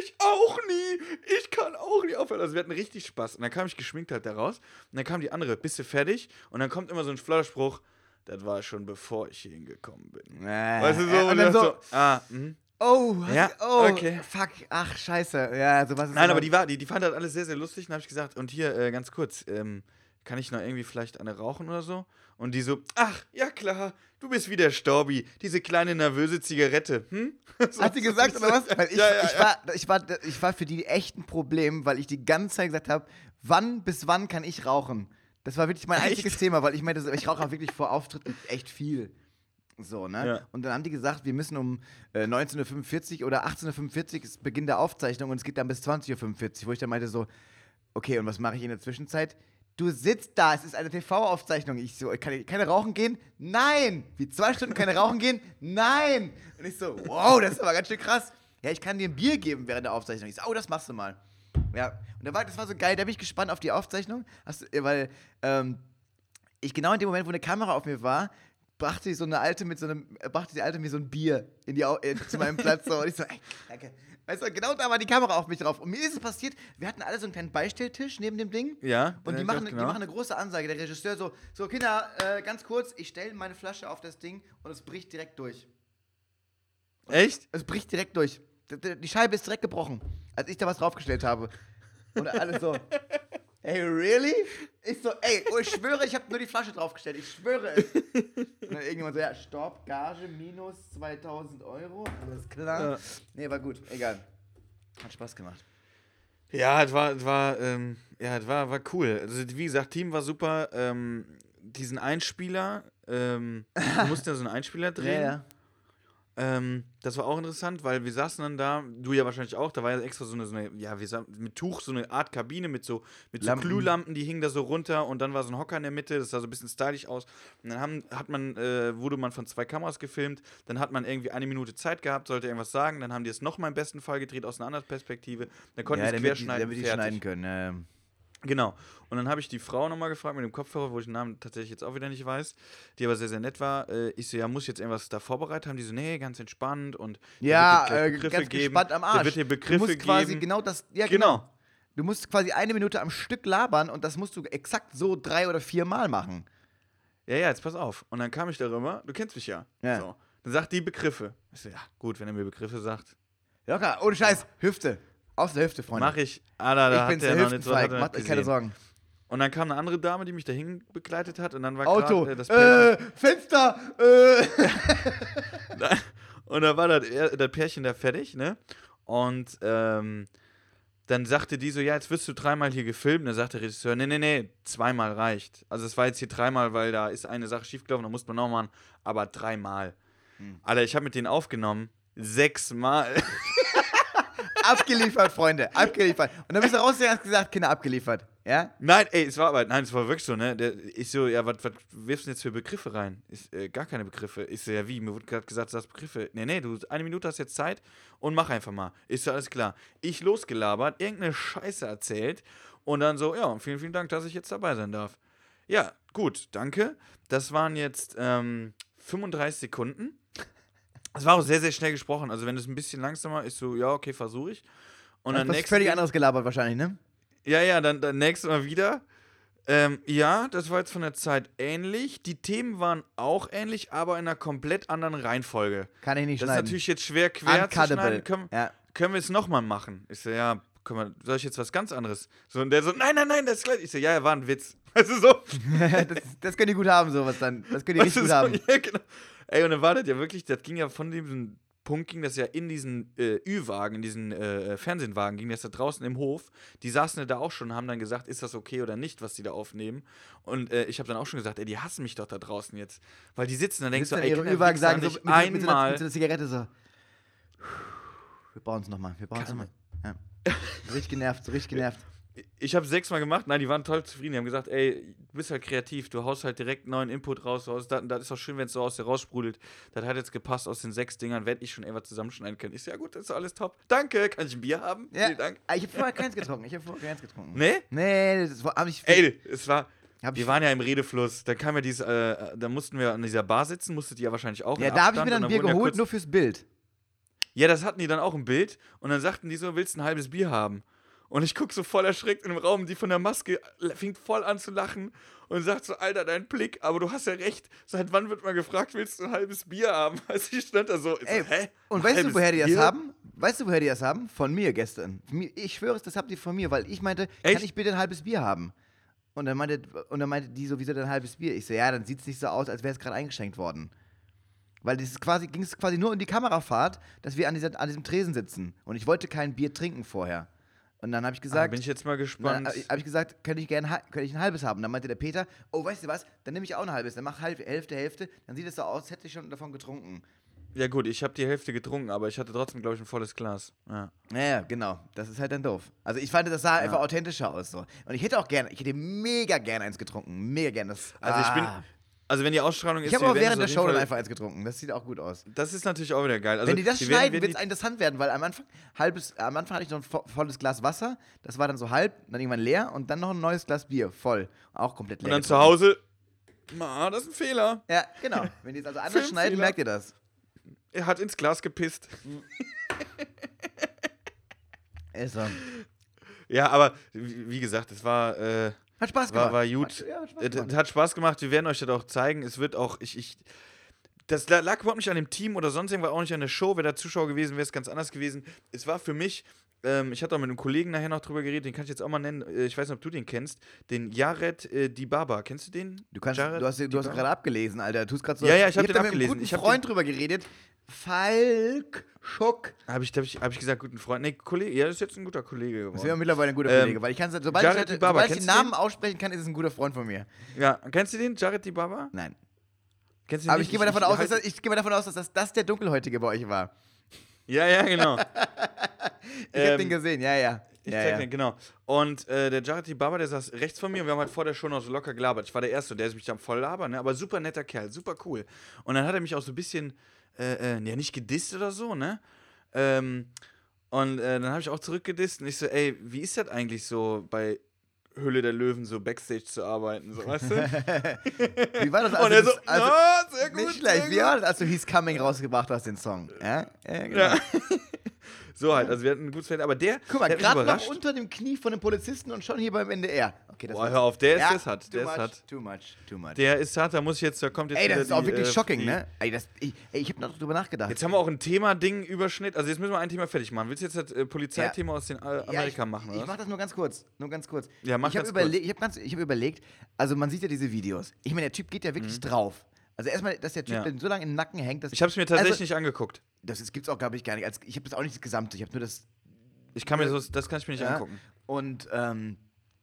ich auch nie, ich kann auch nie aufhören. Also wir hatten richtig Spaß. Und dann kam ich geschminkt halt da raus und dann kam die andere, bist du fertig? Und dann kommt immer so ein Flirtspruch, das war schon bevor ich hier hingekommen bin. Weißt du so, Äh, und dann so, so, ah, mhm. oh, Ja, oh, okay. fuck, ach, scheiße. Ja, sowas ist Nein, aber die war, die, die fand das alles sehr, sehr lustig. Und habe ich gesagt, und hier, äh, ganz kurz, ähm, kann ich noch irgendwie vielleicht eine rauchen oder so? Und die so, ach, ja klar, du bist wie der Storbi, diese kleine nervöse Zigarette, hm? [LAUGHS] So Hat sie gesagt oder was? Weil ich, ja, ja, ich, war, ich, war, ich war für die echt ein Problem, weil ich die ganze Zeit gesagt habe, wann bis wann kann ich rauchen? Das war wirklich mein Echt? einziges Thema, weil ich meinte, ich rauche auch wirklich vor Auftritten echt viel. So, ne? Ja. Und dann haben die gesagt, wir müssen um äh, 19.45 Uhr oder 18.45 Uhr ist Beginn der Aufzeichnung und es geht dann bis 20.45 Uhr, wo ich dann meinte so, okay, und was mache ich in der Zwischenzeit? Du sitzt da, es ist eine TV-Aufzeichnung. Ich so, kann ich keine rauchen gehen? Nein! Wie zwei Stunden keine rauchen gehen? Nein! Und ich so, wow, das ist aber ganz schön krass. Ja, ich kann dir ein Bier geben während der Aufzeichnung. Ich so, oh, das machst du mal. Ja, und da war, das war so geil, da bin ich gespannt auf die Aufzeichnung, du, weil ähm, ich genau in dem Moment, wo eine Kamera auf mir war, brachte so eine Alte mit so einem, brachte die Alte mir so ein Bier in die, äh, zu meinem Platz so und ich so, ey, danke. Weißt du, genau da war die Kamera auf mich drauf. Und mir ist es passiert, wir hatten alle so einen kleinen Beistelltisch neben dem Ding. Ja, Und die machen, weiß die genau. machen eine große Ansage. Der Regisseur so, so Kinder, äh, ganz kurz, ich stelle meine Flasche auf das Ding und es bricht direkt durch. Echt? Es bricht direkt durch. Die Scheibe ist direkt gebrochen, als ich da was draufgestellt habe. Und alle so, ey, really? Ich so, ey, oh, ich schwöre, ich habe nur die Flasche draufgestellt. Ich schwöre es. Und dann irgendjemand so, ja, Stopp, Gage minus 2000 Euro. Alles klar. Ja. Nee, war gut. Egal. Hat Spaß gemacht. Ja, es war, es war, ähm, ja, es war, war cool. Also, wie gesagt, Team war super. Ähm, diesen Einspieler, ähm, wir mussten ja so einen Einspieler [LAUGHS] drehen. Ähm, das war auch interessant, weil wir saßen dann da, du ja wahrscheinlich auch, da war ja extra so eine, so eine ja, wie sagt, mit Tuch, so eine Art Kabine mit so, mit so Lampen. Glühlampen, die hingen da so runter und dann war so ein Hocker in der Mitte, das sah so ein bisschen stylisch aus. Und dann haben, hat man, äh, wurde man von zwei Kameras gefilmt, dann hat man irgendwie eine Minute Zeit gehabt, sollte irgendwas sagen, dann haben die es nochmal im besten Fall gedreht aus einer anderen Perspektive, dann konnten Ja, die es querschneiden, damit die schneiden können. Ähm. Genau. Und dann habe ich die Frau nochmal gefragt mit dem Kopfhörer, wo ich den Namen tatsächlich jetzt auch wieder nicht weiß, die aber sehr, sehr nett war. Äh, ich so, ja, muss ich jetzt irgendwas da vorbereitet haben? Die so, nee, ganz entspannt und Ja, äh, ganz geben. gespannt am Arsch. Der wird dir Begriffe du musst quasi geben. genau das, ja genau. Genau. Du musst quasi eine Minute am Stück labern und das musst du exakt so drei oder vier Mal machen. ja, ja, jetzt pass auf. Und dann kam ich darüber, du kennst mich ja. Ja. So. Dann sagt die Begriffe. Ich so, ja, gut, wenn er mir Begriffe sagt, Locker, ohne Scheiß, Hüfte. Aus der Hüfte, Freunde. mach ich. Ah, da, da ich bin's, der noch nicht so Macht euch keine. Sorgen. Und dann kam eine andere Dame, die mich dahin begleitet hat und dann war Auto, grad, äh, das äh, Fenster, äh. [LAUGHS] Und da war das, das Pärchen da fertig, ne? Und ähm, dann sagte die so, ja, jetzt wirst du dreimal hier gefilmt. Und dann sagt der Regisseur, nee, nee, nee, zweimal reicht. Also es war jetzt hier dreimal, weil da ist eine Sache schiefgelaufen, da muss man noch machen, aber dreimal. Hm. Alter, ich habe mit denen aufgenommen, sechsmal. [LAUGHS] abgeliefert, Freunde, abgeliefert. Und dann bist du rausgegangen und hast gesagt, Kinder, abgeliefert. Ja? nein, ey, es war aber, nein, es war wirklich so, ne? Der, ich so, ja, was wirfst du denn jetzt für Begriffe rein? Ich, äh, gar keine Begriffe. Ich so, ja, wie? Mir wurde gerade gesagt, du hast Begriffe. Nee, nee, du, eine Minute hast jetzt Zeit und mach einfach mal. Ich so, alles klar. Ich losgelabert, irgendeine Scheiße erzählt und dann so, ja, vielen, vielen Dank, dass ich jetzt dabei sein darf. Ja, gut, danke. Das waren jetzt ähm, 35 Sekunden. Es war auch sehr, sehr schnell gesprochen. Also, wenn es ein bisschen langsamer ist, so, ja, okay, versuche ich. Und dann nächstes völlig anderes gelabert wahrscheinlich, ne? ja, ja, dann, dann nächstes Mal wieder. Ähm, ja, das war jetzt von der Zeit ähnlich. Die Themen waren auch ähnlich, aber in einer komplett anderen Reihenfolge. Kann ich nicht Das ist schneiden. natürlich jetzt schwer quer zu Uncuttable. schneiden. Können, Ja. können wir es nochmal machen? Ich so, ja, können wir, soll ich jetzt was ganz anderes? So, und der so, nein, nein, nein, das ist gleich. Ich so, ja, ja, war ein Witz. Also so. [LAUGHS] das, das könnt ihr gut haben, sowas dann. Das könnt ihr richtig gut so, haben. ja, genau. Ey, und dann war das ja wirklich, das ging ja von diesem Punkt, ging das ja in diesen äh, Ü-Wagen, in diesen äh, Fernsehwagen, ging das da draußen im Hof. Die saßen ja da auch schon und haben dann gesagt, ist das okay oder nicht, was die da aufnehmen. Und äh, ich habe dann auch schon gesagt, ey, die hassen mich doch da draußen jetzt. Weil die sitzen da denkst du, ey, der Ü-Wagen sagen so mit, mit, mit, so einer, einmal. mit so einer Zigarette so. Wir brauchen es nochmal, wir brauchen es nochmal. Ja. Richtig genervt, so richtig genervt. Ich habe sechsmal gemacht, nein, die waren toll zufrieden. Die haben gesagt, ey, du bist halt kreativ, du haust halt direkt neuen Input raus. Das, das ist auch schön, wenn es so aus dir raussprudelt. Das hat jetzt gepasst aus den sechs Dingern, werde ich schon etwas zusammenschneiden können. Ich so, ja gut, das ist alles top. Danke, kann ich ein Bier haben? Ja. Vielen Dank. Ah, Ich habe vorher keins getrunken. Ich habe vorher keins getrunken. Nee? Nee, das war, hab ich. Ey, es war. Wir waren ja im Redefluss. Da kam ja dieses, äh, da mussten wir an dieser Bar sitzen, musstet ihr ja wahrscheinlich auch. ja, da habe ich mir dann ein Bier ja geholt, kurz- nur fürs Bild. Ja, das hatten die dann auch im Bild. Und dann sagten die so, willst du ein halbes Bier haben? Und ich guck so voll erschreckt in dem Raum, die von der Maske fängt voll an zu lachen und sagt so, Alter, dein Blick, aber du hast ja recht. Seit wann wird man gefragt, willst du ein halbes Bier haben? [LAUGHS] Also ich stand da so, Ey, so hä? Und weißt du, woher die das Bier? haben? Weißt du, woher die das haben? Von mir gestern. Ich schwöre es, das habt ihr von mir, weil ich meinte, Echt? kann ich bitte ein halbes Bier haben? Und dann meinte, und dann meinte die so, wieso denn ein halbes Bier? Ich so, ja, dann sieht es nicht so aus, als wäre es gerade eingeschenkt worden. Weil ist quasi, ging es quasi nur um die Kamerafahrt, dass wir an, dieser, an diesem Tresen sitzen. Und ich wollte kein Bier trinken vorher. Und dann habe ich Ah, gesagt, bin ich jetzt mal gespannt. habe ich gesagt, könnte ich gerne könnte ich ein halbes haben. Dann meinte der Peter, oh, weißt du was, dann nehme ich auch ein halbes. Dann mach halb, Hälfte, Hälfte. Dann sieht es so aus, als hätte ich schon davon getrunken. ja gut, ich habe die Hälfte getrunken, aber ich hatte trotzdem, glaube ich, ein volles Glas. Ja. Naja, genau. Das ist halt dann doof. Also ich fand, das sah einfach authentischer aus so. Und ich hätte auch gerne, ich hätte mega gerne eins getrunken. Mega gerne. Das, Also ich bin, ah. Also wenn die Ausstrahlung ist, Ich habe auch während der Show dann einfach eins getrunken. Das sieht auch gut aus. Das ist natürlich auch wieder geil. Also Wenn die das werden- schneiden, wird es die- interessant werden, weil am Anfang halbes, am Anfang hatte ich noch ein vo volles Glas Wasser, das war dann so halb, dann irgendwann leer und dann noch ein neues Glas Bier, voll. Auch komplett leer. Und dann zu getrunken. Hause, ma, das ist ein Fehler. Ja, genau. Wenn die es also anders schneiden, merkt ihr das. Er hat ins Glas gepisst. [LAUGHS] Ist so. Ja, aber wie wie gesagt, es war, äh, Hat Spaß gemacht. war, war gut. Ja, hat Spaß Es gemacht. hat Spaß gemacht. Wir werden euch das auch zeigen. Es wird auch, ich, ich, das la- lag überhaupt nicht an dem Team oder sonst irgendwas, auch nicht an der Show. Wäre da Zuschauer gewesen, wäre es ganz anders gewesen. Es war für mich, ähm, ich hatte auch mit einem Kollegen nachher noch drüber geredet, den kann ich jetzt auch mal nennen. Äh, Ich weiß nicht, ob du den kennst. Den Jared äh, Dibaba. Kennst du den? Du, kannst, Jared du hast, du hast gerade abgelesen, Alter. Du tust gerade so. Ja, ja, ich hab hab den da mit abgelesen. einem guten Ich Freund drüber geredet. Falk Schuck. Habe ich, hab ich, hab ich gesagt, guten Freund. Nee, Kollege. Ja, das ist jetzt ein guter Kollege Das wäre geworden. mittlerweile ein guter Ähm, Kollege, weil ich kann sobald, Jared ich, Dibaba, sobald ich den Namen aussprechen kann, ist es ein guter Freund von mir. Ja, kennst du den? Jared Dibaba? Nein. Kennst du den Aber nicht? ich gehe mal davon aus, dass das, ich gehe mal davon aus, dass das, das der Dunkelhäutige bei euch war. Ja, ja, genau. [LAUGHS] Ich Ähm, hab den gesehen, ja, ja. Ich ja, zeig ja. den, genau. Und äh, der Jared Baba, der saß rechts von mir und wir haben halt vor der Show noch so locker gelabert. Ich war der Erste, der ist mich dann voll labern, ne? aber super netter Kerl, super cool. Und dann hat er mich auch so ein bisschen, äh, äh, ja, nicht gedisst oder so, ne? Ähm, und äh, dann habe ich auch zurückgedisst und ich so, ey, wie ist das eigentlich so bei Hülle der Löwen so Backstage zu arbeiten, so, weißt du? [LAUGHS] Wie war das, als und er so, das, also, ah, sehr gut, Nicht schlecht. Wie war das, als du He's Coming rausgebracht hast, den Song? Ja, ja genau. Ja. So halt, also wir hatten ein gutes Verhältnis, aber der, Guck mal, gerade noch unter dem Knie von dem Polizisten und schon hier beim NDR. Okay, das Boah, hör auf, der ist Ja, das hat, too der ist much, hat. Too much, too much. Der ist hart, da muss ich jetzt, da kommt jetzt Ey, das ist auch die, wirklich äh, shocking, die, ne? Ey, das, ich, ey, ich hab noch drüber nachgedacht. Jetzt haben wir auch ein Thema-Ding Überschnitt. Also jetzt müssen wir ein Thema fertig machen. Willst du jetzt das äh, Polizeithema aus den Ja, Amerika ich, machen, Ich oder? mach was? das nur ganz kurz. Nur ganz kurz. Ja, mach ich habe ganz überle ich hab ich hab überlegt, also man sieht ja diese Videos. Ich meine, der Typ geht ja wirklich drauf. Also erstmal, dass der Typ. Ja. dann so lange im Nacken hängt, dass Ich habe es mir tatsächlich also, nicht angeguckt. Das ist, gibt's auch, glaube ich, gar nicht. Als, ich habe das auch nicht das Gesamte. Ich habe nur das. Ich kann mir so, das kann ich mir nicht ja. angucken. Und ähm,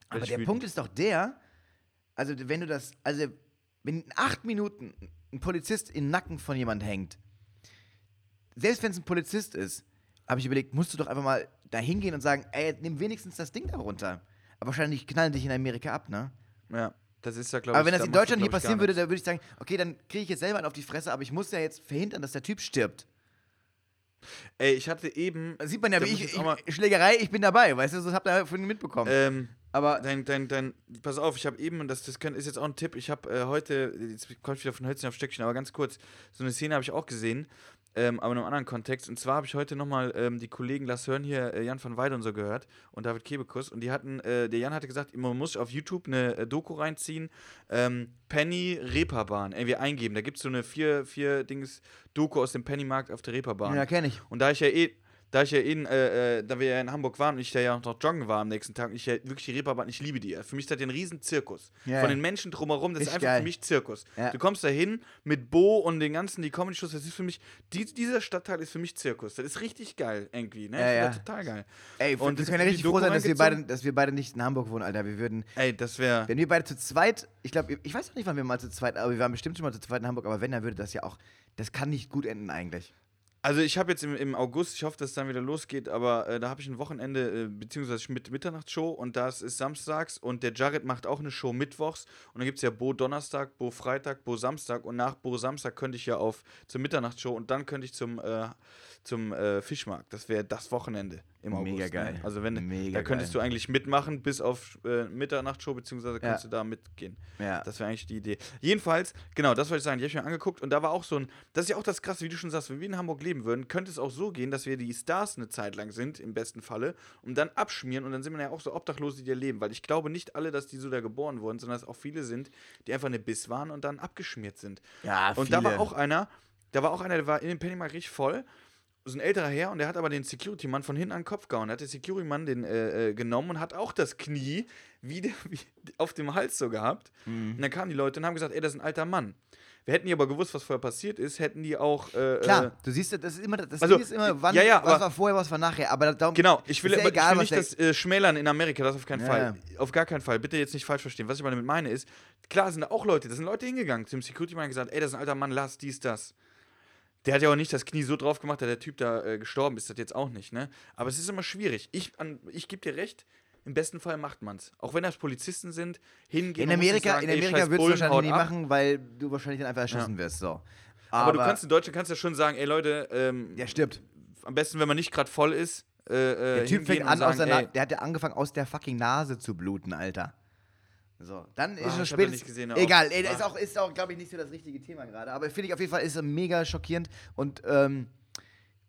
aber der. Punkt ist doch der, also wenn du das, also wenn in acht Minuten ein Polizist im Nacken von jemand hängt, selbst wenn es ein Polizist ist, habe ich überlegt, musst du doch einfach mal da hingehen und sagen, ey, nimm wenigstens das Ding da runter. Aber wahrscheinlich knallen dich in Amerika ab, ne? Ja, das ist ja, glaube ich. Aber wenn das da in Deutschland hier passieren würde, dann würde ich sagen, okay, dann kriege ich jetzt selber einen auf die Fresse, aber ich muss ja jetzt verhindern, dass der Typ stirbt. Ey, ich hatte eben. Sieht man ja, wie ich, ich Schlägerei, ich bin dabei, weißt du, das habt ihr von mitbekommen. Ähm, aber dein, dein, dein, pass auf, ich habe eben, und das, das ist jetzt auch ein Tipp, ich habe äh, heute, jetzt komme ich wieder von Hölzchen auf Stöckchen, aber ganz kurz, so eine Szene habe ich auch gesehen, ähm, aber in einem anderen Kontext. Und zwar habe ich heute nochmal ähm, die Kollegen Lass hören hier, äh, Jan van Weide und so gehört und David Kebekus. Und die hatten, äh, der Jan hatte gesagt, man muss auf YouTube eine äh, Doku reinziehen. Ähm, Penny Reeperbahn, irgendwie eingeben. Da gibt es so eine vier, vier Dings Doku aus dem Pennymarkt auf der Reeperbahn. ja, kenne ich. Und da ich ja eh, da ich ja in, äh, äh, da wir ja in Hamburg waren und ich da ja noch joggen war am nächsten Tag und ich ja wirklich die Reeperbahn, ich liebe die. Für mich ist das ja ein riesen Zirkus. Ja, Von den Menschen drumherum, das ist Ist einfach geil. für mich Zirkus. Ja. Du kommst da hin mit Bo und den ganzen, die Comedy-Shows, das ist für mich, die, dieser Stadtteil ist für mich Zirkus. Das ist richtig geil, irgendwie, ne? Ja, ich ja. total geil. Ey, Und das können ja richtig froh sein, dass wir, beide, dass wir beide nicht in Hamburg wohnen, Alter. Wir würden, Ey, das wäre, wenn wir beide zu zweit, ich glaube, ich weiß noch nicht, wann wir mal zu zweit, aber wir waren bestimmt schon mal zu zweit in Hamburg, aber wenn, dann würde das ja auch, das kann nicht gut enden eigentlich. Also ich habe jetzt im, im August, ich hoffe, dass es dann wieder losgeht, aber äh, da habe ich ein Wochenende, äh, beziehungsweise mit Mitternachtsshow und das ist samstags und der Jared macht auch eine Show mittwochs und dann gibt es ja Bo Donnerstag, Bo Freitag, Bo Samstag und nach Bo Samstag könnte ich ja auf zur Mitternachtsshow und dann könnte ich zum, äh, zum äh, Fischmarkt. Das wäre das Wochenende im August. Mega geil. Ne? Also wenn, Mega da könntest geil. du eigentlich mitmachen bis auf äh, Mitternachtsshow, beziehungsweise Ja. kannst du da mitgehen. Ja. Das wäre eigentlich die Idee. Jedenfalls, genau, das wollte ich sagen. Die habe ich mir angeguckt und da war auch so ein. Das ist ja auch das Krasse, wie du schon sagst, wenn wir in Hamburg leben würden, könnte es auch so gehen, dass wir die Stars eine Zeit lang sind, im besten Falle, und dann abschmieren und dann sind wir ja auch so Obdachlose, die da leben. Weil ich glaube nicht alle, dass die so da geboren wurden, sondern dass auch viele sind, die einfach eine Biss waren und dann abgeschmiert sind. Ja, Und da war viele. auch einer, da war auch einer, der war in dem Pennymarkt richtig voll. So ein älterer Herr und der hat aber den Security-Mann von hinten an den Kopf gehauen. Er hat den Security-Mann den äh, äh, genommen und hat auch das Knie wie, der, wie auf dem Hals so gehabt. Mhm. Und dann kamen die Leute und haben gesagt, ey, das ist ein alter Mann. Wir hätten die aber gewusst, was vorher passiert ist, hätten die auch. Äh, Klar, Äh, du siehst, das ist immer, das Also, Ding ist immer, wann, ja, ja, was aber- war vorher, was war nachher, aber darum, Genau, ich will, ja aber egal, ich will nicht der- das äh, Schmälern in Amerika, das auf keinen Ja, Fall. Auf gar keinen Fall. Bitte jetzt nicht falsch verstehen. Was ich aber damit meine ist, klar sind da auch Leute, da sind Leute hingegangen zum Security-Mann und gesagt, ey, das ist ein alter Mann, lass dies, das. Der hat ja auch nicht das Knie so drauf gemacht, dass der Typ da äh, gestorben ist, das jetzt auch nicht, ne? Aber es ist immer schwierig. Ich, an- ich gebe dir recht, im besten Fall macht man's. Auch wenn das Polizisten sind, hingehen in Amerika, sagen, in Amerika würdest du wahrscheinlich nicht machen, weil du wahrscheinlich dann einfach erschossen wirst, so. Aber, du kannst in Deutschland kannst ja schon sagen, ey Leute, ähm, der stirbt. am besten, wenn man nicht gerade voll ist, äh, äh, Der Typ fängt an, aus sagen, der Na ey, der hat ja angefangen, aus der fucking Nase zu bluten, Alter. So, dann ist Ah, hab spät. gesehen. Egal, ey, das ist Ah. auch, ist auch glaube ich, nicht so das richtige Thema gerade. Aber finde ich auf jeden Fall ist mega schockierend und ähm,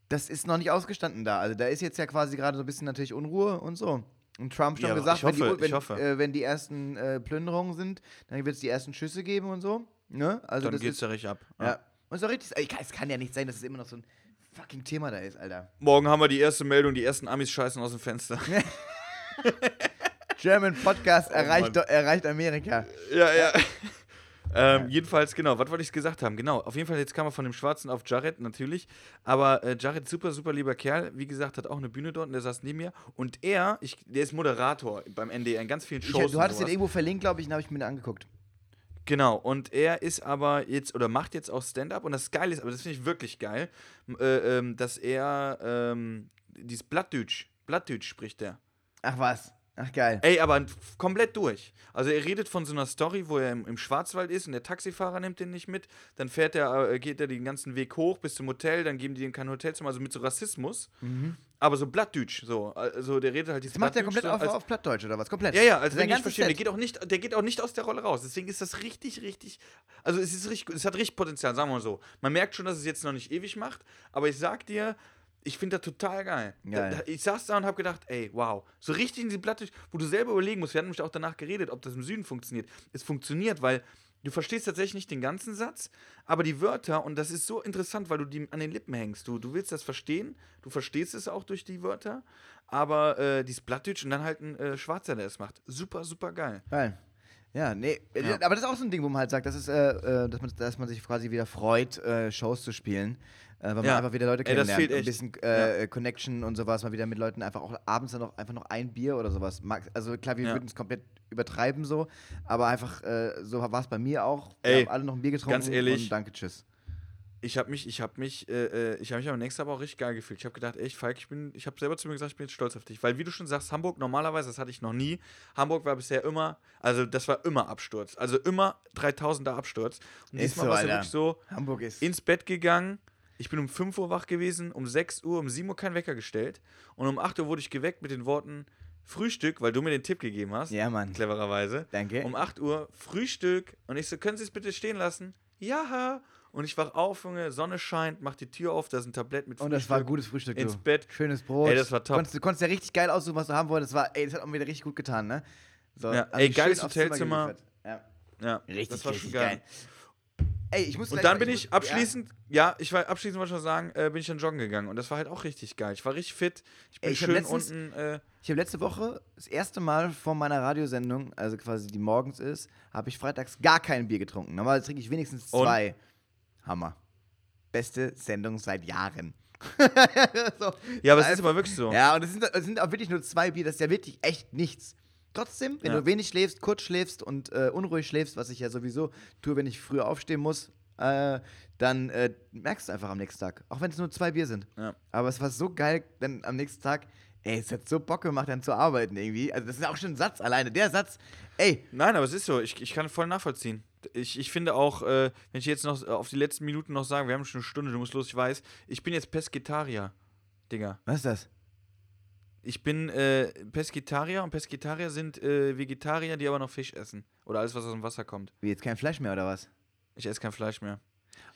das ist noch nicht ausgestanden da. Also da ist jetzt ja quasi gerade so ein bisschen natürlich Unruhe und so. Und Trump schon Ja, gesagt, ich wenn, die, hoffe, wenn, hoffe. Äh, wenn die ersten äh, Plünderungen sind, dann wird es die ersten Schüsse geben und so. Ne? Also dann geht's ist, da richtig ab. ja. Und so richtig, es kann ja nicht sein, dass es immer noch so ein fucking Thema da ist, Alter. Morgen haben wir die erste Meldung, die ersten Amis scheißen aus dem Fenster. [LAUGHS] German Podcast [LAUGHS] erreicht, Oh Mann. erreicht Amerika. ja, ja. ähm, jedenfalls, genau, was wollte ich gesagt haben? Genau, auf jeden Fall, jetzt kam er von dem Schwarzen auf Jared, natürlich. Aber äh, Jared, super, super lieber Kerl, wie gesagt, hat auch eine Bühne dort und der saß neben mir. Und er, ich, der ist Moderator beim NDR in ganz vielen Ich, Shows. du und hattest den sowas. irgendwo verlinkt, glaube ich, den habe ich mir angeguckt. Genau, und er ist aber jetzt, oder macht jetzt auch Stand-up und das Geile ist, aber das finde ich wirklich geil, äh, ähm, dass er ähm, dieses Blattdeutsch, Blattdeutsch spricht er. Ach was. Ach geil. Ey, aber komplett durch. Also er redet von so einer Story, wo er im, im Schwarzwald ist und der Taxifahrer nimmt den nicht mit. Dann fährt er, äh, geht er den ganzen Weg hoch bis zum Hotel, dann geben die ihm kein Hotelzimmer, also mit so Rassismus. Aber so Blattdeutsch, so. Also der redet halt dieses Das macht Blattdeutsch komplett auf, als- auf Plattdeutsch oder was? Komplett. ja, ja, also wenn ich verstehe, der geht, auch nicht, der geht auch nicht aus der Rolle raus. Deswegen ist das richtig, richtig. Also es ist richtig, es hat richtig Potenzial, sagen wir mal so. Man merkt schon, dass es jetzt noch nicht ewig macht, aber ich sag dir, Ich finde das total geil. Geil. Da, da, ich saß da und habe gedacht, ey, wow. So richtig in die Platte, wo du selber überlegen musst. Wir hatten nämlich auch danach geredet, ob das im Süden funktioniert. Es funktioniert, weil du verstehst tatsächlich nicht den ganzen Satz, aber die Wörter, und das ist so interessant, weil du die an den Lippen hängst. Du, du willst das verstehen, du verstehst es auch durch die Wörter, aber äh, dieses Plattdeutsch und dann halt ein äh, Schwarzer, der es macht. Super, super geil. Geil. Ja, nee, äh, Ja. aber das ist auch so ein Ding, wo man halt sagt, das ist, äh, äh, dass, man, dass man sich quasi wieder freut, äh, Shows zu spielen. Äh, weil man Ja. einfach wieder Leute Ey, das kennenlernt. fehlt Ein echt. bisschen äh, Connection und sowas, mal wieder mit Leuten einfach auch abends dann noch einfach noch ein Bier oder sowas. Also klar, wir Ja. würden es komplett übertreiben so, aber einfach äh, so war es bei mir auch. Wir Ey, haben alle noch ein Bier getrunken ganz ehrlich, und danke, tschüss. Ich habe mich, ich habe mich, äh, äh, ich habe mich am nächsten Tag auch richtig geil gefühlt. Ich habe gedacht, echt, Falk, ich bin, ich habe selber zu mir gesagt, ich bin jetzt stolz auf dich. Weil, wie du schon sagst, Hamburg normalerweise, das hatte ich noch nie. Hamburg war bisher immer, also das war immer Absturz. Also immer 3000er Absturz. Und Ist diesmal so, war es ja wirklich so, Hamburg ist. ins Bett gegangen. Ich bin um 5 Uhr wach gewesen, um 6 Uhr, um 7 Uhr kein Wecker gestellt. Und um 8 Uhr wurde ich geweckt mit den Worten Frühstück, weil du mir den Tipp gegeben hast. ja, Mann. Clevererweise. Danke. Um 8 Uhr Frühstück. Und ich so, können Sie es bitte stehen lassen? Ja. Und ich wach auf, Junge, Sonne scheint, mach die Tür auf, da ist ein Tablett mit Und das war gutes Frühstück, Ins du. Bett. Schönes Brot. Ey, das war top. Konntest, du konntest ja richtig geil aussuchen, was du haben wolltest. Das war, ey, das hat auch wieder richtig gut getan, ne? So, Ja, also ey, geiles Hotelzimmer. Ja. Ja, Richtig, das war richtig schon geil. geil. Ey, ich muss Und dann mal- bin ich muss- abschließend, ja, ich war abschließend wollte ich schon sagen, äh, bin ich dann joggen gegangen und das war halt auch richtig geil. Ich war richtig fit. Ich bin Ey, ich schön letztens- unten. Äh, Ich habe letzte Woche das erste Mal vor meiner Radiosendung, also quasi die morgens ist, habe ich freitags gar kein Bier getrunken. Normalerweise trinke ich wenigstens zwei. Hammer. Beste Sendung seit Jahren. [LAUGHS] so. ja, aber es ist aber wirklich so. Ja, und es sind, es sind auch wirklich nur zwei Bier, das ist ja wirklich echt nichts. Trotzdem, wenn Ja. du wenig schläfst, kurz schläfst und äh, unruhig schläfst, was ich ja sowieso tue, wenn ich früher aufstehen muss, äh, dann äh, merkst du einfach am nächsten Tag. Auch wenn es nur zwei Bier sind. Ja. Aber es war so geil, dann am nächsten Tag, ey, es hat so Bock gemacht, dann zu arbeiten irgendwie. Also, das ist auch schon ein Satz alleine. Der Satz, ey, Nein, aber es ist so. Ich, ich kann voll nachvollziehen. Ich, ich finde auch, äh, wenn ich jetzt noch auf die letzten Minuten noch sage, wir haben schon eine Stunde, du musst los, ich weiß, ich bin jetzt Pesketarier, Digga. was ist das? Ich bin äh, Pesketarier und Pesketarier sind äh, Vegetarier, die aber noch Fisch essen. Oder alles, was aus dem Wasser kommt. Wie, jetzt kein Fleisch mehr oder was? Ich esse kein Fleisch mehr.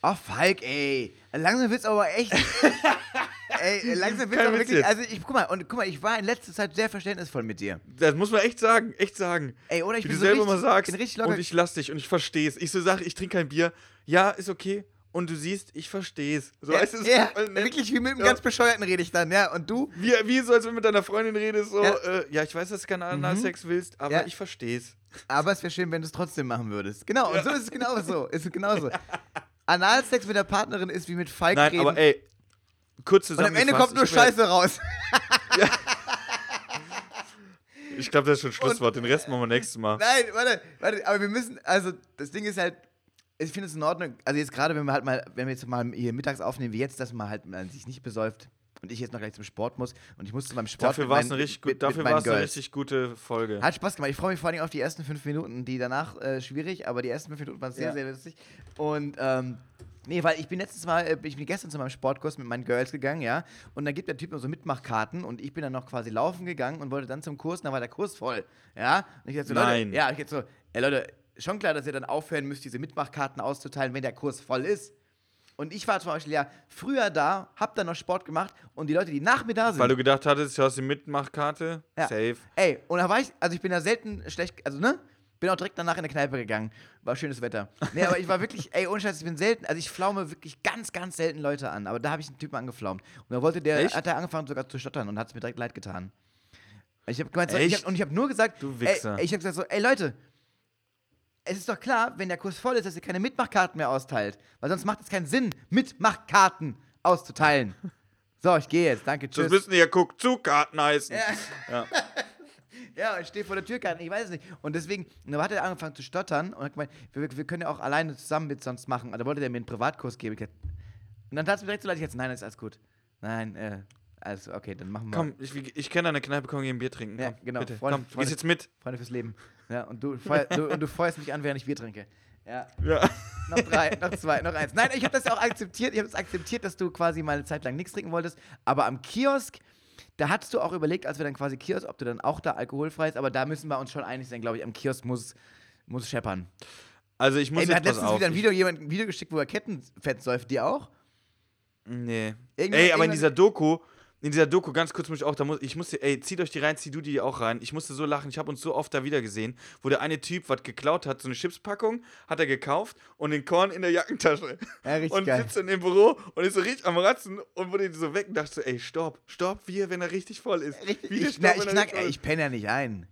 Oh, Falk, ey. Langsam wird's aber echt. [LAUGHS] ey, langsam wird's Kein aber Witz wirklich. jetzt. Also, ich, guck mal, und guck mal, ich war in letzter Zeit sehr verständnisvoll mit dir. Das muss man echt sagen, echt sagen. Ey, oder ich Wie bin du so selber richtig, mal sagst, bin richtig locker. und ich lass dich und ich versteh's. Ich so sage, ich trinke kein Bier. Ja, ist okay. Und du siehst, ich versteh's. So, ja, weißt du, es ist ja, wirklich wie mit einem Ja. ganz Bescheuerten rede ich dann, ja. Und du? Wie, wie so, als wenn du mit deiner Freundin redest, so, Ja. ja, äh, ja ich weiß, dass du keinen Analsex willst, aber Ja. ich versteh's. Aber es wäre schön, wenn du es trotzdem machen würdest. Genau, und so ist es genauso. Ist es genauso. Analsex mit der Partnerin ist wie mit Falk Nein, reden. aber ey, kurz und am Ende zusammengefasst, kommt nur Scheiße raus. Ich glaube, das ist schon Schlusswort. Den Rest machen wir nächstes Mal. Nein, warte, warte, aber wir müssen, also das Ding ist halt, ich finde es in Ordnung, also jetzt gerade, wenn wir halt mal, wenn wir jetzt mal hier mittags aufnehmen, wie jetzt, dass man halt mal sich nicht besäuft und ich jetzt noch gleich zum Sport muss und ich muss zu meinem Sport Dafür war es eine richtig, gut, dafür war's eine richtig gute Folge. Hat Spaß gemacht. Ich freue mich vor allem auf die ersten fünf Minuten. Die danach äh, schwierig, aber die ersten fünf Minuten waren sehr, Ja. sehr lustig. Und ähm, nee, weil ich bin letztes Mal, äh, ich bin gestern zu meinem Sportkurs mit meinen Girls gegangen, ja. Und dann gibt der Typ mir so Mitmachkarten und ich bin dann noch quasi laufen gegangen und wollte dann zum Kurs, und dann war der Kurs voll, ja. Und ich dachte so, Nein. Leute, ja, ich jetzt so, ey Leute, schon klar, dass ihr dann aufhören müsst, diese Mitmachkarten auszuteilen, wenn der Kurs voll ist. Und ich war zum Beispiel ja früher da, hab dann noch Sport gemacht und die Leute, die nach mir da sind. Weil du gedacht hattest, du hast die Mitmachkarte. Ja. Safe. Ey, und da war ich, also ich bin da selten schlecht, also ne? Bin auch direkt danach in der Kneipe gegangen. War schönes Wetter. Nee, aber ich war wirklich, ey, ohne Scheiß, ich bin selten, also ich flaume wirklich ganz, ganz selten Leute an. Aber da habe ich einen Typen angeflaumt. Und da wollte der, Echt? hat er angefangen sogar zu stottern und hat es mir direkt leid getan. Ich habe gemeint, so, ich hab, und ich habe nur gesagt, Du Wichser. ey, ich habe gesagt so, ey Leute, es ist doch klar, wenn der Kurs voll ist, dass ihr keine Mitmachkarten mehr austeilt. Weil sonst macht es keinen Sinn, Mitmachkarten auszuteilen. [LAUGHS] So, ich gehe jetzt. Danke, Das tschüss. müssen ja Guck-Zu-Karten heißen. Ja. [LAUGHS] Ja, ich stehe vor der Türkarte, ich weiß es nicht. Und deswegen, und dann hat er angefangen zu stottern und hat gemeint, wir, wir können ja auch alleine zusammen mit sonst machen. Also wollte der mir einen Privatkurs geben. Und dann tat es mir direkt so leid, ich jetzt, nein, das ist alles gut. Nein, äh, also, okay, dann machen wir. Komm, ich, ich kenne eine Kneipe, komm, gehen ein Bier trinken. Ja, Komm, genau. Bitte. Freunde- komm, Freunde- gehst jetzt mit. Freunde fürs Leben. Ja, und du, feuer, du, und du feuerst mich an, während ich Bier trinke. Ja, Ja. noch drei, noch zwei, noch eins. Nein, ich habe das ja auch akzeptiert. Ich habe es akzeptiert, dass du quasi mal eine Zeit lang nichts trinken wolltest. Aber am Kiosk, da hattest du auch überlegt, als wir dann quasi Kiosk, ob du dann auch da alkoholfrei ist. Aber da müssen wir uns schon einig sein, glaube ich. Am Kiosk muss, muss scheppern. Also ich muss Ey, mir hat jetzt pass letztens auf. wieder ein Video, jemand ein Video geschickt, wo er Kettenfett säuft. Die auch? Nee. Irgendwann- ey, aber in dieser Doku, in dieser Doku, ganz kurz muss ich auch, da muss, ich musste, ey, zieht euch die rein, zieh du die auch rein. Ich musste so lachen, ich habe uns so oft da wieder gesehen, wo der eine Typ was geklaut hat, so eine Chipspackung, hat er gekauft und den Korn in der Jackentasche. Ja, richtig und geil. sitzt dann im Büro und ist so richtig am Ratzen und wurde so weg und dachte so, ey, stopp, stopp, wie wenn er richtig voll ist. Richtig, Wie ich, Stopp, na, ich knack, ey, ich penne ja nicht ein.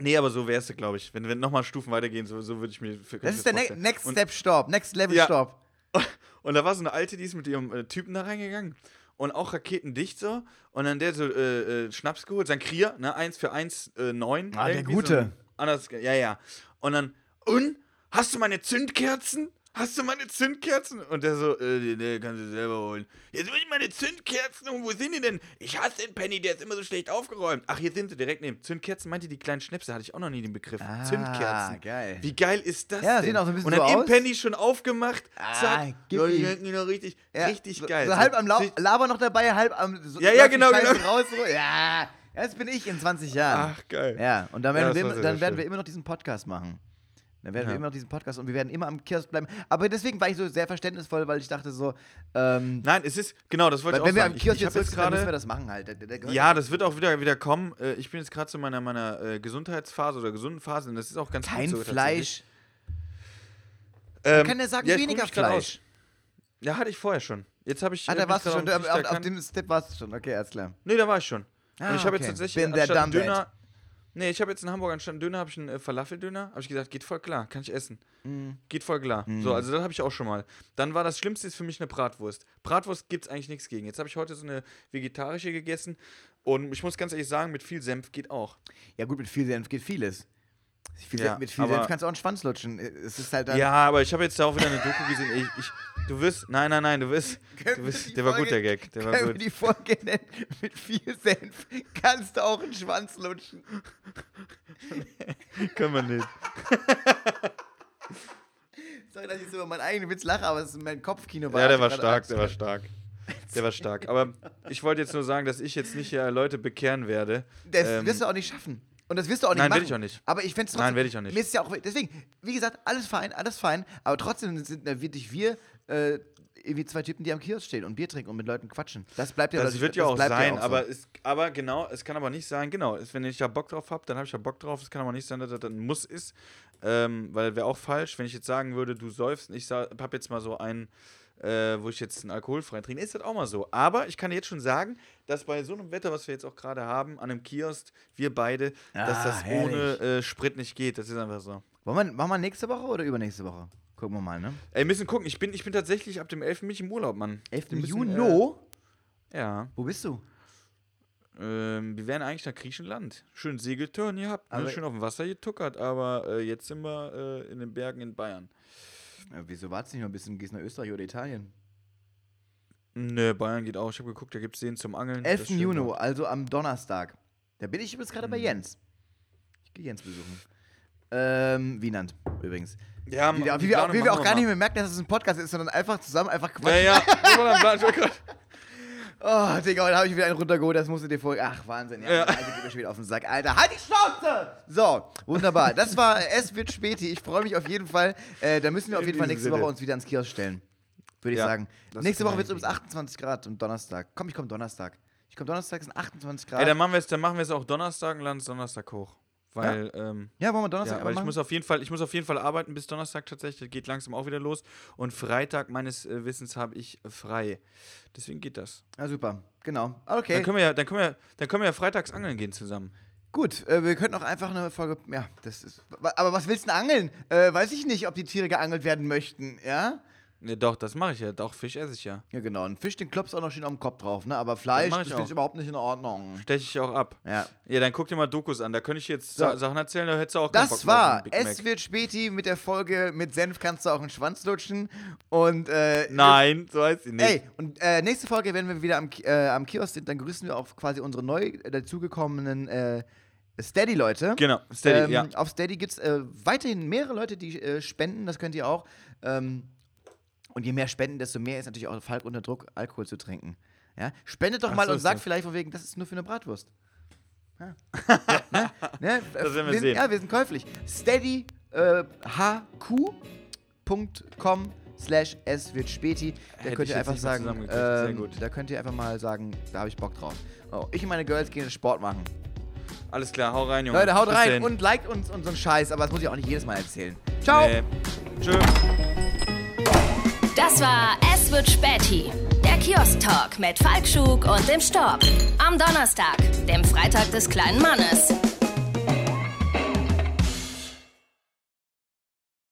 Nee, aber so wär's du, glaube ich. Wenn, wenn nochmal Stufen weitergehen, so, so würde ich mir für Das ist der ne. Next Step Stop, Next Level Ja. Stop. [LAUGHS] Und da war so eine alte, die ist mit ihrem äh, Typen da reingegangen. Und auch raketendicht so. Und dann der so äh, äh, Schnaps geholt, sein Krier, ne, 1 für 1, äh, 9. Ah, der Gute. So anders, ja, ja. Und dann, und? Hast du meine Zündkerzen? Hast du meine Zündkerzen? Und der so, äh, nee, kannst du selber holen. Jetzt will ich meine Zündkerzen und wo sind die denn? Ich hasse den Penny, der ist immer so schlecht aufgeräumt. Ach, hier sind sie direkt neben. Zündkerzen meinte die kleinen Schnäpse, hatte ich auch noch nie den Begriff. Ah, Zündkerzen. geil. Wie geil ist das Ja, denn? sehen auch so ein bisschen Und dann so im. Penny schon aufgemacht. Ah, Zack. gib Ja, die schmecken die noch richtig, Ja, richtig so, geil. So halb am Lau Sich- Laber noch dabei, halb am. So, Ja, ja, genau, genau. Raus, so. Ja, das bin ich in 20 Jahren. Ach, geil. Ja, und dann werden, Ja, wir, dann werden wir immer noch diesen Podcast machen. Dann werden wir Ja. immer noch diesen Podcast und wir werden immer am Kiosk bleiben. Aber deswegen war ich so sehr verständnisvoll, weil ich dachte so, ähm, Nein, es ist, genau, das wollte ich auch wenn wir sagen. am Kiosk ich, ich jetzt sitzen, dann müssen wir das machen halt. Der- der Ja, das wird auch wieder, wieder kommen. Äh, Ich bin jetzt gerade zu meiner, meiner äh, Gesundheitsphase oder gesunden Phase und das ist auch ganz Kein gut so, Fleisch. Ähm, kann ja sagen, ja, weniger Fleisch. Ja, hatte ich vorher schon. Jetzt habe ich. Ah, da warst du schon. Auf, auf, dem Step warst du schon. Okay, alles klar. Nee, da war ich schon. Ah, und ich habe okay. jetzt tatsächlich Bin der anstatt. Döner. Nee, ich habe jetzt in Hamburg anstatt einen Döner habe ich einen äh, Falafeldöner. Habe ich gesagt, geht voll klar, kann ich essen. Mhm. Geht voll klar. So, also das habe ich auch schon mal. Dann war das Schlimmste ist für mich eine Bratwurst. Bratwurst gibt es eigentlich nichts gegen. Jetzt habe ich heute so eine vegetarische gegessen und ich muss ganz ehrlich sagen, mit viel Senf geht auch. Ja, gut, mit viel Senf geht vieles. Viel Ja, Senf, mit viel aber- Senf kannst du auch einen Schwanz lutschen. Es ist halt. Ja, aber ich habe jetzt da auch wieder eine Doku gesehen. Ich, ich, du wirst, nein, nein, nein, du wirst, [LAUGHS] du wir wirst der war gut, Folge- der Gag. Der war gut. die Folge nennen? Mit viel Senf kannst du auch einen Schwanz lutschen. [LAUGHS] Können wir nicht. [LAUGHS] Sorry, dass ich so über meinen eigenen Witz lache, aber es ist mein Kopfkino war. Ja, der war stark, der war stark. Der war stark. Aber ich wollte jetzt nur sagen, dass ich jetzt nicht hier Leute bekehren werde. Das Ähm, wirst du auch nicht schaffen. Und das wirst du auch nicht nein, machen. werd ich auch nicht. Aber ich fände es Nein, trotzdem. werd ich auch nicht. Mir ist ja auch. Deswegen, wie gesagt, alles fein, alles fein. Aber trotzdem sind äh, wirklich wir äh, irgendwie zwei Typen, die am Kiosk stehen und Bier trinken und mit Leuten quatschen. Das bleibt ja Das wird ja auch sein, auch so. aber, es, aber genau, es kann aber nicht sein, genau, wenn ich da Bock drauf habe, dann habe ich da Bock drauf. Es kann aber nicht sein, dass das ein Muss ist, ähm, weil wäre auch falsch, wenn ich jetzt sagen würde, du säufst ich habe jetzt mal so einen, äh, wo ich jetzt einen alkoholfreien trinke, ist das auch mal so. Aber ich kann jetzt schon sagen, dass bei so einem Wetter, was wir jetzt auch gerade haben, an einem Kiosk, wir beide, dass Ah, das herrlich. ohne äh, Sprit nicht geht. Das ist einfach so. Wollen wir, machen wir nächste Woche oder übernächste Woche? Gucken wir mal, ne? Ey, wir müssen gucken, ich bin, ich bin tatsächlich ab dem 11. bin ich im Urlaub, Mann. 11. Wir müssen, Juni? Äh, ja. Wo bist du? Ähm, wir wären eigentlich nach Griechenland. Schön Segeltouren gehabt, ne? Schön auf dem Wasser getuckert, aber äh, jetzt sind wir äh, in den Bergen in Bayern. Ja, wieso wartest du nicht noch ein bisschen? Gehst nach Österreich oder Italien? Ne, Bayern geht auch. Ich habe geguckt, da gibt es Seen zum Angeln. 11. Das ist schön Juni, also am Donnerstag. Da bin ich übrigens gerade bei Mhm. Jens. Ich gehe Jens besuchen. Ähm, Wienand, übrigens. Ja, Wie, wie, Planung wie wir auch gar nicht mehr merken, dass es ein Podcast ist, sondern einfach zusammen einfach Ja, quatschen. ja. Guck [LAUGHS] Oh, Digga, heute habe ich wieder einen runtergeholt, das musst du dir vor. Ach, Wahnsinn. Ja, Ja. Alter, geht mir schon wieder auf den Sack. Alter, halt die Schnauze! So, wunderbar. Das war Es wird späti. Ich freue mich auf jeden Fall. Äh, da müssen wir auf jeden Fall nächste. Woche uns wieder ans Kiosk stellen. Würde ich Ja, sagen. Nächste Woche wird es übrigens hinkriegen. 28 Grad und Donnerstag. Komm, ich komme Donnerstag. Ich komme Donnerstag, sind 28 Grad. Ey, dann machen wir es dann machen wir es auch Donnerstag und laden es Donnerstag hoch. Weil, ähm, ja, wollen wir Donnerstag ja, aber weil ich muss auf jeden Fall, ich muss auf jeden Fall arbeiten bis Donnerstag tatsächlich. Das geht langsam auch wieder los. Und Freitag meines äh, Wissens habe ich frei. Deswegen geht das. Ja, super. Genau. Okay. Dann können wir ja, dann können wir, dann können wir ja freitags angeln gehen zusammen. Gut, äh, wir könnten auch einfach eine Folge. Ja, das ist. Aber was willst du denn angeln? Äh, weiß ich nicht, ob die Tiere geangelt werden möchten, ja? Ne, doch, das mache ich ja. Doch, Fisch esse ich ja. Ja, genau. Ein Fisch, den klopfst du auch noch schön auf dem Kopf drauf, ne? Aber Fleisch, das ich finde ich überhaupt nicht in Ordnung. Steche ich auch ab. Ja. Ja, dann guck dir mal Dokus an. Da könnte ich jetzt So. Sa Sachen erzählen, da hättest du auch Das war Es wird Späti mit der Folge mit Senf kannst du auch einen Schwanz lutschen. Und, äh. Nein, so heißt sie nicht. Ey, und äh, nächste Folge, wenn wir wieder am, äh, am Kiosk sind, dann grüßen wir auch quasi unsere neu äh, dazugekommenen äh, Steady-Leute. Genau, Steady, ähm, ja. Auf Steady gibt es äh, weiterhin mehrere Leute, die äh, spenden, das könnt ihr auch. Ähm, und je mehr Spenden, desto mehr ist natürlich auch Falk unter Druck, Alkohol zu trinken. Ja? Spendet doch Ach, mal so und sagt das. vielleicht von wegen, das ist nur für eine Bratwurst. Ja. [LAUGHS] ne? Ne? Das werden wir, wir sehen. Ja, wir sind käuflich. Steadyhq.com äh, slash es wird späti. Da könnt ihr einfach sagen, ähm, da könnt ihr einfach mal sagen, da habe ich Bock drauf. Oh, ich und meine Girls gehen Sport machen. Alles klar, hau rein, Junge. Leute, haut Bis rein dahin. und liked uns und so einen Scheiß, aber das muss ich auch nicht jedes Mal erzählen. Ciao. Nee. Tschö. Das war Es wird Späti, der Kiosk-Talk mit Falkschuk und dem Storb. Am Donnerstag, dem Freitag des kleinen Mannes.